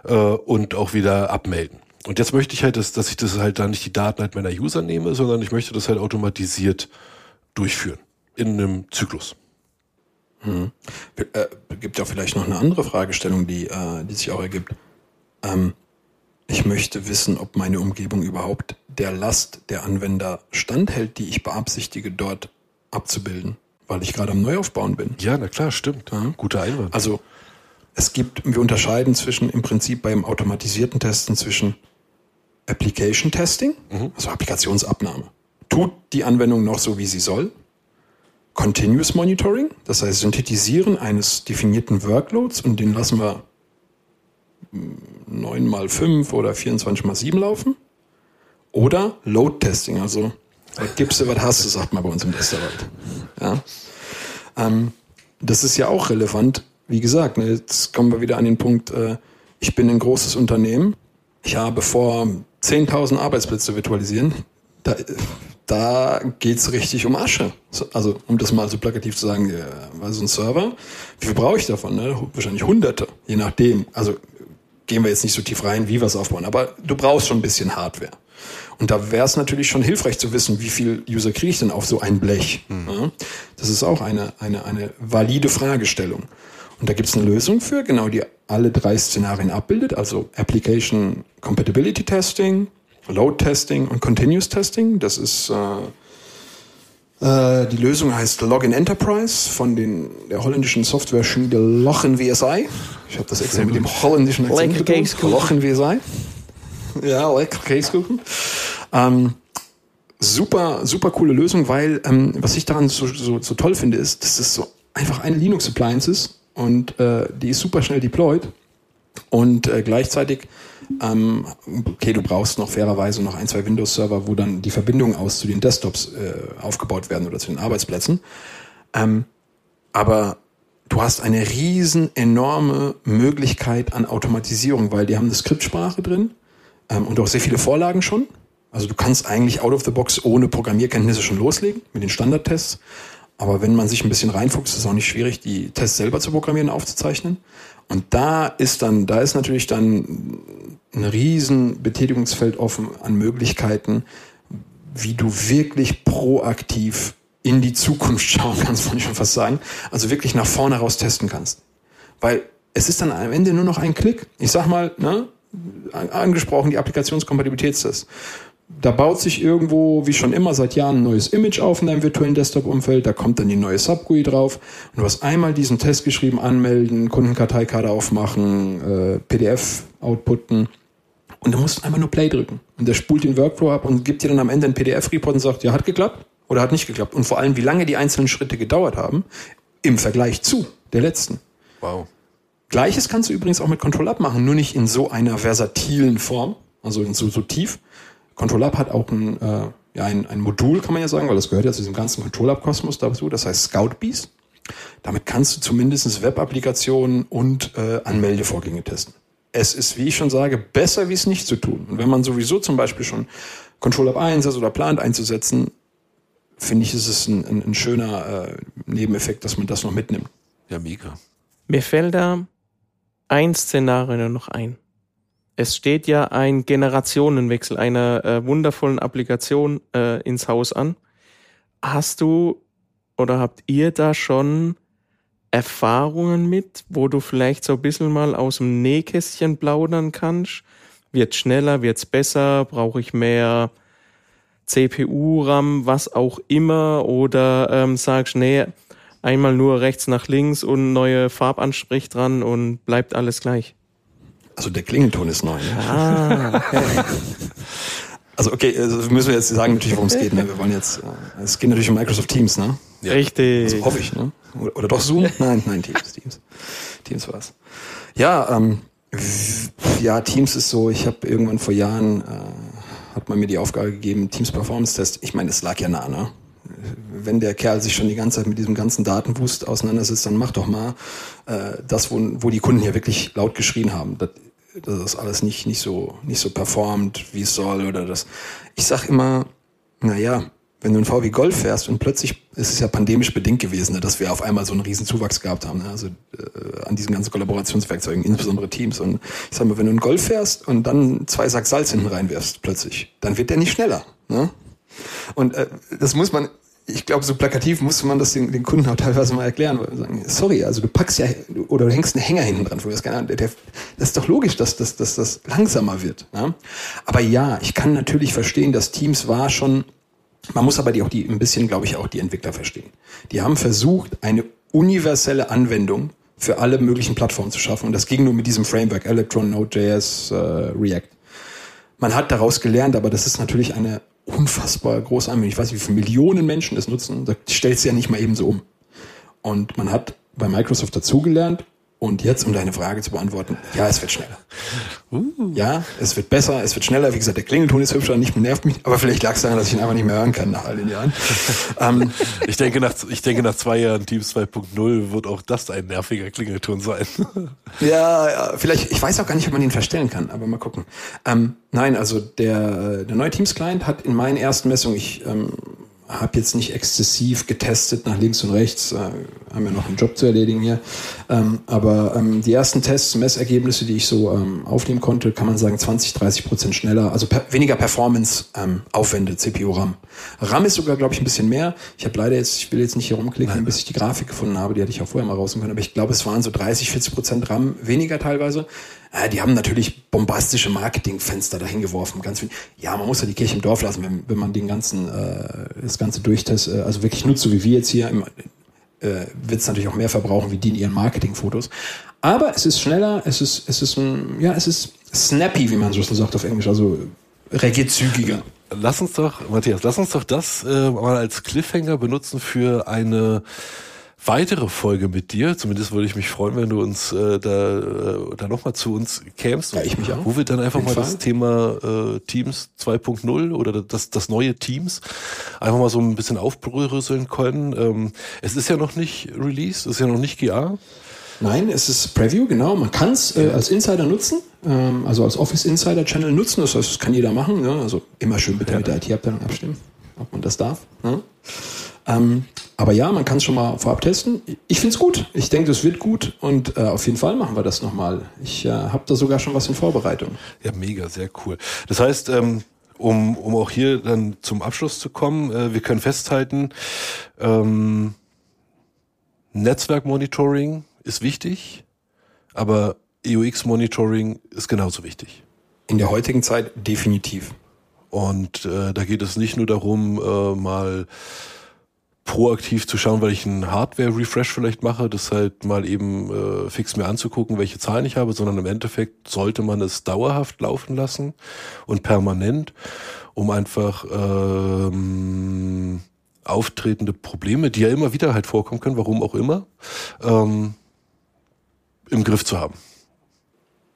äh, und auch wieder abmelden. Und jetzt möchte ich halt, dass, dass ich das halt da nicht die Daten halt meiner User nehme, sondern ich möchte das halt automatisiert durchführen in einem Zyklus. Hm. Äh, gibt ja vielleicht noch eine andere Fragestellung, die, äh, die sich auch ergibt. Ähm, ich möchte wissen, ob meine Umgebung überhaupt der Last der Anwender standhält, die ich beabsichtige, dort abzubilden, weil ich gerade am Neuaufbauen bin. Ja, na klar, stimmt. Ja. Guter Einwand. Also es gibt, wir unterscheiden zwischen im Prinzip beim automatisierten Testen zwischen Application Testing, mhm. also Applikationsabnahme. Tut die Anwendung noch so, wie sie soll? Continuous Monitoring, das heißt Synthetisieren eines definierten Workloads und den lassen wir 9 mal 5 oder 24 mal 7 laufen. Oder Load Testing, also was gibst du, was hast du, sagt man bei uns im Westerwald. Ja. Ähm, das ist ja auch relevant. Wie gesagt, ne, jetzt kommen wir wieder an den Punkt, äh, ich bin ein großes Unternehmen. Ich habe vor, 10.000 Arbeitsplätze virtualisieren. Da, da geht's richtig um Asche. Also, um das mal so plakativ zu sagen, äh, weil so ein Server, wie viel brauche ich davon? Ne? Wahrscheinlich Hunderte, je nachdem. Also gehen wir jetzt nicht so tief rein, wie wir es aufbauen, aber du brauchst schon ein bisschen Hardware. Und da wäre es natürlich schon hilfreich zu wissen, wie viel User kriege ich denn auf so ein Blech. Mhm. Ja, das ist auch eine, eine, eine valide Fragestellung. Und da gibt es eine Lösung für, genau die alle drei Szenarien abbildet, also Application Compatibility Testing, Load Testing und Continuous Testing. Das ist äh, Äh, die Lösung heißt Login Enterprise von den, der holländischen Software-Schmiede Lochen WSI. Ich habe das extra mit dem holländischen Akzent. Lochen WSI. Ja, lecker Käsekuchen. Ähm, super, super coole Lösung, weil ähm, was ich daran so, so, so toll finde, ist, dass es so einfach eine Linux-Appliance ist und äh, die ist super schnell deployed und äh, gleichzeitig, ähm, okay, du brauchst noch fairerweise noch ein, zwei Windows-Server, wo dann die Verbindungen aus zu den Desktops äh, aufgebaut werden oder zu den Arbeitsplätzen. Ähm, aber du hast eine riesen enorme Möglichkeit an Automatisierung, weil die haben eine Skriptsprache drin ähm, und auch sehr viele Vorlagen schon. Also du kannst eigentlich out of the box ohne Programmierkenntnisse schon loslegen mit den Standardtests. Aber wenn man sich ein bisschen reinfuchst, ist es auch nicht schwierig, die Tests selber zu programmieren, aufzuzeichnen. Und da ist dann, da ist natürlich dann ein riesen Betätigungsfeld offen an Möglichkeiten, wie du wirklich proaktiv in die Zukunft schauen kannst, wollte ich schon fast sagen. Also wirklich nach vorne raus testen kannst. Weil es ist dann am Ende nur noch ein Klick. Ich sag mal, ne, angesprochen, die Applikationskompatibilitätstests. Da baut sich irgendwo, wie schon immer, seit Jahren ein neues Image auf in deinem virtuellen Desktop-Umfeld. Da kommt dann die neue Sub-GUI drauf. Und du hast einmal diesen Test geschrieben, anmelden, Kundenkarteikarte aufmachen, äh, PDF outputten. Und du musst einfach nur Play drücken. Und der spult den Workflow ab und gibt dir dann am Ende einen PDF-Report und sagt, ja, hat geklappt oder hat nicht geklappt. Und vor allem, wie lange die einzelnen Schritte gedauert haben im Vergleich zu der letzten. Wow. Gleiches kannst du übrigens auch mit Control Up machen, nur nicht in so einer versatilen Form, also in so, so tief. Control Up hat auch ein, äh, ja, ein, ein Modul, kann man ja sagen, weil das gehört ja zu diesem ganzen Control Up-Kosmos dazu, das heißt Scoutbees. Damit kannst du zumindest Web-Applikationen und äh, Anmeldevorgänge testen. Es ist, wie ich schon sage, besser, wie es nicht zu tun. Und wenn man sowieso zum Beispiel schon Control Up einsetzt oder plant einzusetzen, finde ich, ist es ein, ein, ein schöner äh, Nebeneffekt, dass man das noch mitnimmt. Ja, mega. Mir fällt da ein Szenario noch ein. Es steht ja ein Generationenwechsel einer äh, wundervollen Applikation äh, ins Haus an. Hast du oder habt ihr da schon Erfahrungen mit, wo du vielleicht so ein bisschen mal aus dem Nähkästchen plaudern kannst? Wird schneller, wird's besser, brauche ich mehr CPU, RAM, was auch immer? Oder ähm, sagst, nee, einmal nur rechts nach links und neue Farbanstrich dran und bleibt alles gleich. Also der Klingelton ist neu. Ne? Ah, okay. Also okay, also müssen wir jetzt sagen natürlich, worum es geht. Ne? Wir wollen jetzt, äh, es geht natürlich um Microsoft Teams, ne? Ja. Richtig. Also hoffe ich, ne? Oder, oder doch Zoom? Nein, nein, Teams, Teams. Teams war's. Ja, ähm, ja, Teams ist so, ich habe irgendwann vor Jahren, äh, hat man mir die Aufgabe gegeben, Teams Performance Test. Ich meine, es lag ja nah, ne? Wenn der Kerl sich schon die ganze Zeit mit diesem ganzen Datenwust auseinandersetzt, dann mach doch mal äh, das, wo, wo die Kunden hier wirklich laut geschrien haben. Das, das ist alles nicht, nicht so, nicht so performt, wie es soll oder das. Ich sag immer, naja, wenn du einen VW Golf fährst und plötzlich, es ist ja pandemisch bedingt gewesen, ne, dass wir auf einmal so einen riesen Zuwachs gehabt haben, ne, also äh, an diesen ganzen Kollaborationswerkzeugen, insbesondere Teams. Und ich sag mal, wenn du einen Golf fährst und dann zwei Sack Salz hinten reinwirfst plötzlich, dann wird der nicht schneller. Ne? Und äh, das muss man, ich glaube, so plakativ musste man das den, den Kunden auch teilweise mal erklären. Weil sagen, sorry, also du packst ja oder du hängst einen Hänger hinten dran. Das, das ist doch logisch, dass, dass, dass das langsamer wird. Ne? Aber ja, ich kann natürlich verstehen, dass Teams war schon man muss aber die auch die ein bisschen, glaube ich, auch die Entwickler verstehen. Die haben versucht, eine universelle Anwendung für alle möglichen Plattformen zu schaffen. Und das ging nur mit diesem Framework Electron, Node.js, äh, React. Man hat daraus gelernt, aber das ist natürlich eine unfassbar große Anwendung. Ich weiß nicht, wie viele Millionen Menschen das nutzen. Da stellst du ja nicht mal eben so um. Und man hat bei Microsoft dazugelernt. Und jetzt, um deine Frage zu beantworten, ja, es wird schneller. Ja, es wird besser, es wird schneller. Wie gesagt, der Klingelton ist hübscher, nicht mehr nervt mich. Aber vielleicht lag es daran, dass ich ihn einfach nicht mehr hören kann nach all den Jahren. ähm, Ich denke, nach, ich denke, nach zwei Jahren Teams 2.0 wird auch das ein nerviger Klingelton sein. Ja, ja, vielleicht, ich weiß auch gar nicht, ob man ihn verstellen kann, aber mal gucken. Ähm, nein, also der, der neue Teams-Client hat in meinen ersten Messungen, ich ähm, habe jetzt nicht exzessiv getestet nach links und rechts, äh, haben ja noch einen Job zu erledigen hier, ähm, aber ähm, die ersten Tests, Messergebnisse, die ich so ähm, aufnehmen konnte, kann man sagen 20, 30 Prozent schneller, also per, weniger Performance ähm, Aufwände, CPU-RAM. RAM ist sogar, glaube ich, ein bisschen mehr. Ich habe leider jetzt, ich will jetzt nicht hier rumklicken, bis ich die Grafik gefunden habe, die hatte ich auch vorher mal rausnehmen können, aber ich glaube, es waren so 30, 40 Prozent RAM weniger teilweise. Ja, die haben natürlich bombastische Marketingfenster dahin geworfen. Ganz viel. Ja, man muss ja die Kirche im Dorf lassen, wenn, wenn man den ganzen, äh, das ganze durchtestet, äh, also wirklich nutzt, so wie wir jetzt hier, äh, wird es natürlich auch mehr verbrauchen, wie die in ihren Marketingfotos. Aber es ist schneller, es ist, es ist ja, es ist snappy, wie man so sagt auf Englisch, also reagiert zügiger. Lass uns doch, Matthias, lass uns doch das äh, mal als Cliffhanger benutzen für eine weitere Folge mit dir. Zumindest würde ich mich freuen, wenn du uns äh, da, äh, da nochmal zu uns kämst. Ja, ich mich auch. Wo wir dann einfach mal Fall. das Thema äh, Teams 2.0 oder das, das neue Teams einfach mal so ein bisschen aufbröseln können. Ähm, es ist ja noch nicht released, es ist ja noch nicht GA. Nein, es ist Preview, genau. Man kann es äh, als Insider nutzen, ähm, also als Office Insider Channel nutzen. Das heißt, das kann jeder machen. Ne? Also immer schön bitte mit der IT-Abteilung abstimmen, ob man das darf. Ne? Ähm, aber ja, man kann es schon mal vorab testen. Ich finde es gut. Ich denke, es wird gut und äh, auf jeden Fall machen wir das nochmal. Ich äh, habe da sogar schon was in Vorbereitung. Ja, mega, sehr cool. Das heißt, ähm, um, um auch hier dann zum Abschluss zu kommen, äh, wir können festhalten, ähm, Netzwerkmonitoring ist wichtig, aber EUX-Monitoring ist genauso wichtig. In der heutigen Zeit definitiv. Und äh, da geht es nicht nur darum, äh, mal proaktiv zu schauen, weil ich einen Hardware-Refresh vielleicht mache, das halt mal eben äh, fix mir anzugucken, welche Zahlen ich habe, sondern im Endeffekt sollte man es dauerhaft laufen lassen und permanent, um einfach ähm, auftretende Probleme, die ja immer wieder halt vorkommen können, warum auch immer, ähm, im Griff zu haben.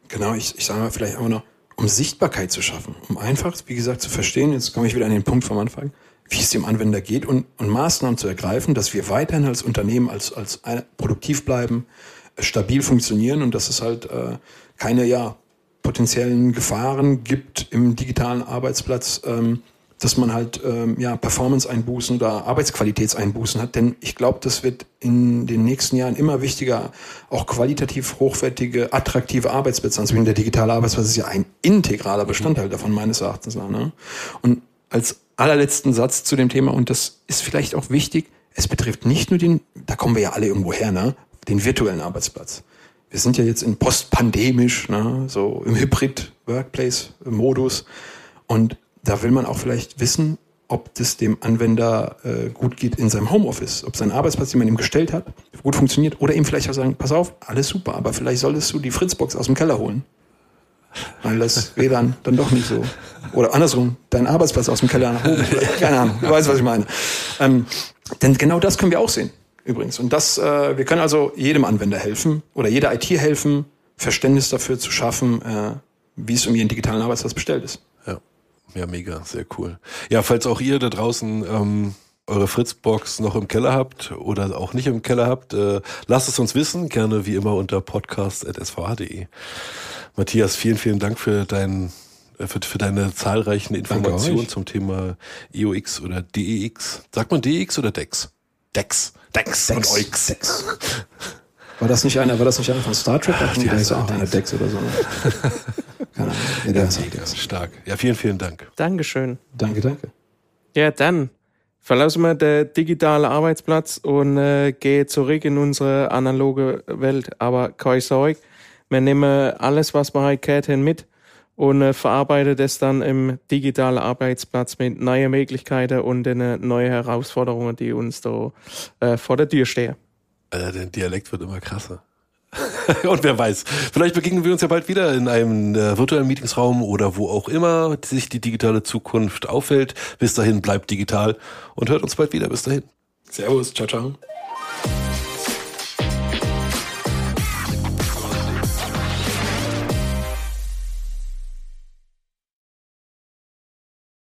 Genau, ich, ich sage mal vielleicht auch noch, um Sichtbarkeit zu schaffen, um einfach, wie gesagt, zu verstehen, jetzt komme ich wieder an den Punkt vom Anfang, wie es dem Anwender geht und, und Maßnahmen zu ergreifen, dass wir weiterhin als Unternehmen, als, als produktiv bleiben, äh, stabil funktionieren und dass es halt äh, keine ja, potenziellen Gefahren gibt im digitalen Arbeitsplatz, ähm, dass man halt ähm, ja, Performance-Einbußen oder Arbeitsqualitätseinbußen hat. Denn ich glaube, das wird in den nächsten Jahren immer wichtiger, auch qualitativ hochwertige, attraktive Arbeitsplätze anzubieten. Der digitale Arbeitsplatz ist ja ein integraler Bestandteil davon, meines Erachtens. Ne? Und als allerletzten Satz zu dem Thema, und das ist vielleicht auch wichtig, es betrifft nicht nur den, da kommen wir ja alle irgendwo her, ne? den virtuellen Arbeitsplatz. Wir sind ja jetzt in postpandemisch, ne? so im Hybrid-Workplace-Modus. Und da will man auch vielleicht wissen, ob das dem Anwender äh, gut geht in seinem Homeoffice, ob sein Arbeitsplatz, den man ihm gestellt hat, gut funktioniert oder ihm vielleicht auch sagen, pass auf, alles super, aber vielleicht solltest du die Fritzbox aus dem Keller holen. Weil das WLAN dann doch nicht so. Oder andersrum, dein Arbeitsplatz aus dem Keller nach oben. Keine Ahnung, du weißt, was ich meine. Ähm, denn genau das können wir auch sehen, übrigens. Und das, äh, wir können also jedem Anwender helfen oder jeder IT helfen, Verständnis dafür zu schaffen, äh, wie es um ihren digitalen Arbeitsplatz bestellt ist. Ja, ja, mega, sehr cool. Ja, falls auch ihr da draußen ähm, eure Fritzbox noch im Keller habt oder auch nicht im Keller habt, äh, lasst es uns wissen, gerne wie immer unter podcast.svh.de. Matthias, vielen, vielen Dank für dein äh, für, für deine zahlreichen Informationen zum Thema EOX oder DEX. Sagt man DEX oder DEX? DEX. DEX, Dex. und Oix. Dex. War das nicht einer, war das nicht einer von Star Trek? Ach, die heißt auch einer Dex oder so. Ne? Keine Ahnung. Ja, der ist Dex. Stark. Ja, vielen, vielen Dank. Dankeschön. Danke, danke. Ja, dann verlassen wir den digitalen Arbeitsplatz und äh, gehen zurück in unsere analoge Welt. Aber keine Sorge, wir nehmen alles, was wir heute gehört haben, mit und äh, verarbeiten das dann im digitalen Arbeitsplatz mit neuen Möglichkeiten und den äh, neuen Herausforderungen, die uns da äh, vor der Tür stehen. Alter, der Dialekt wird immer krasser. Und wer weiß, vielleicht begegnen wir uns ja bald wieder in einem äh, virtuellen Meetingsraum oder wo auch immer sich die digitale Zukunft auffällt. Bis dahin bleibt digital und hört uns bald wieder. Bis dahin. Servus, ciao, ciao.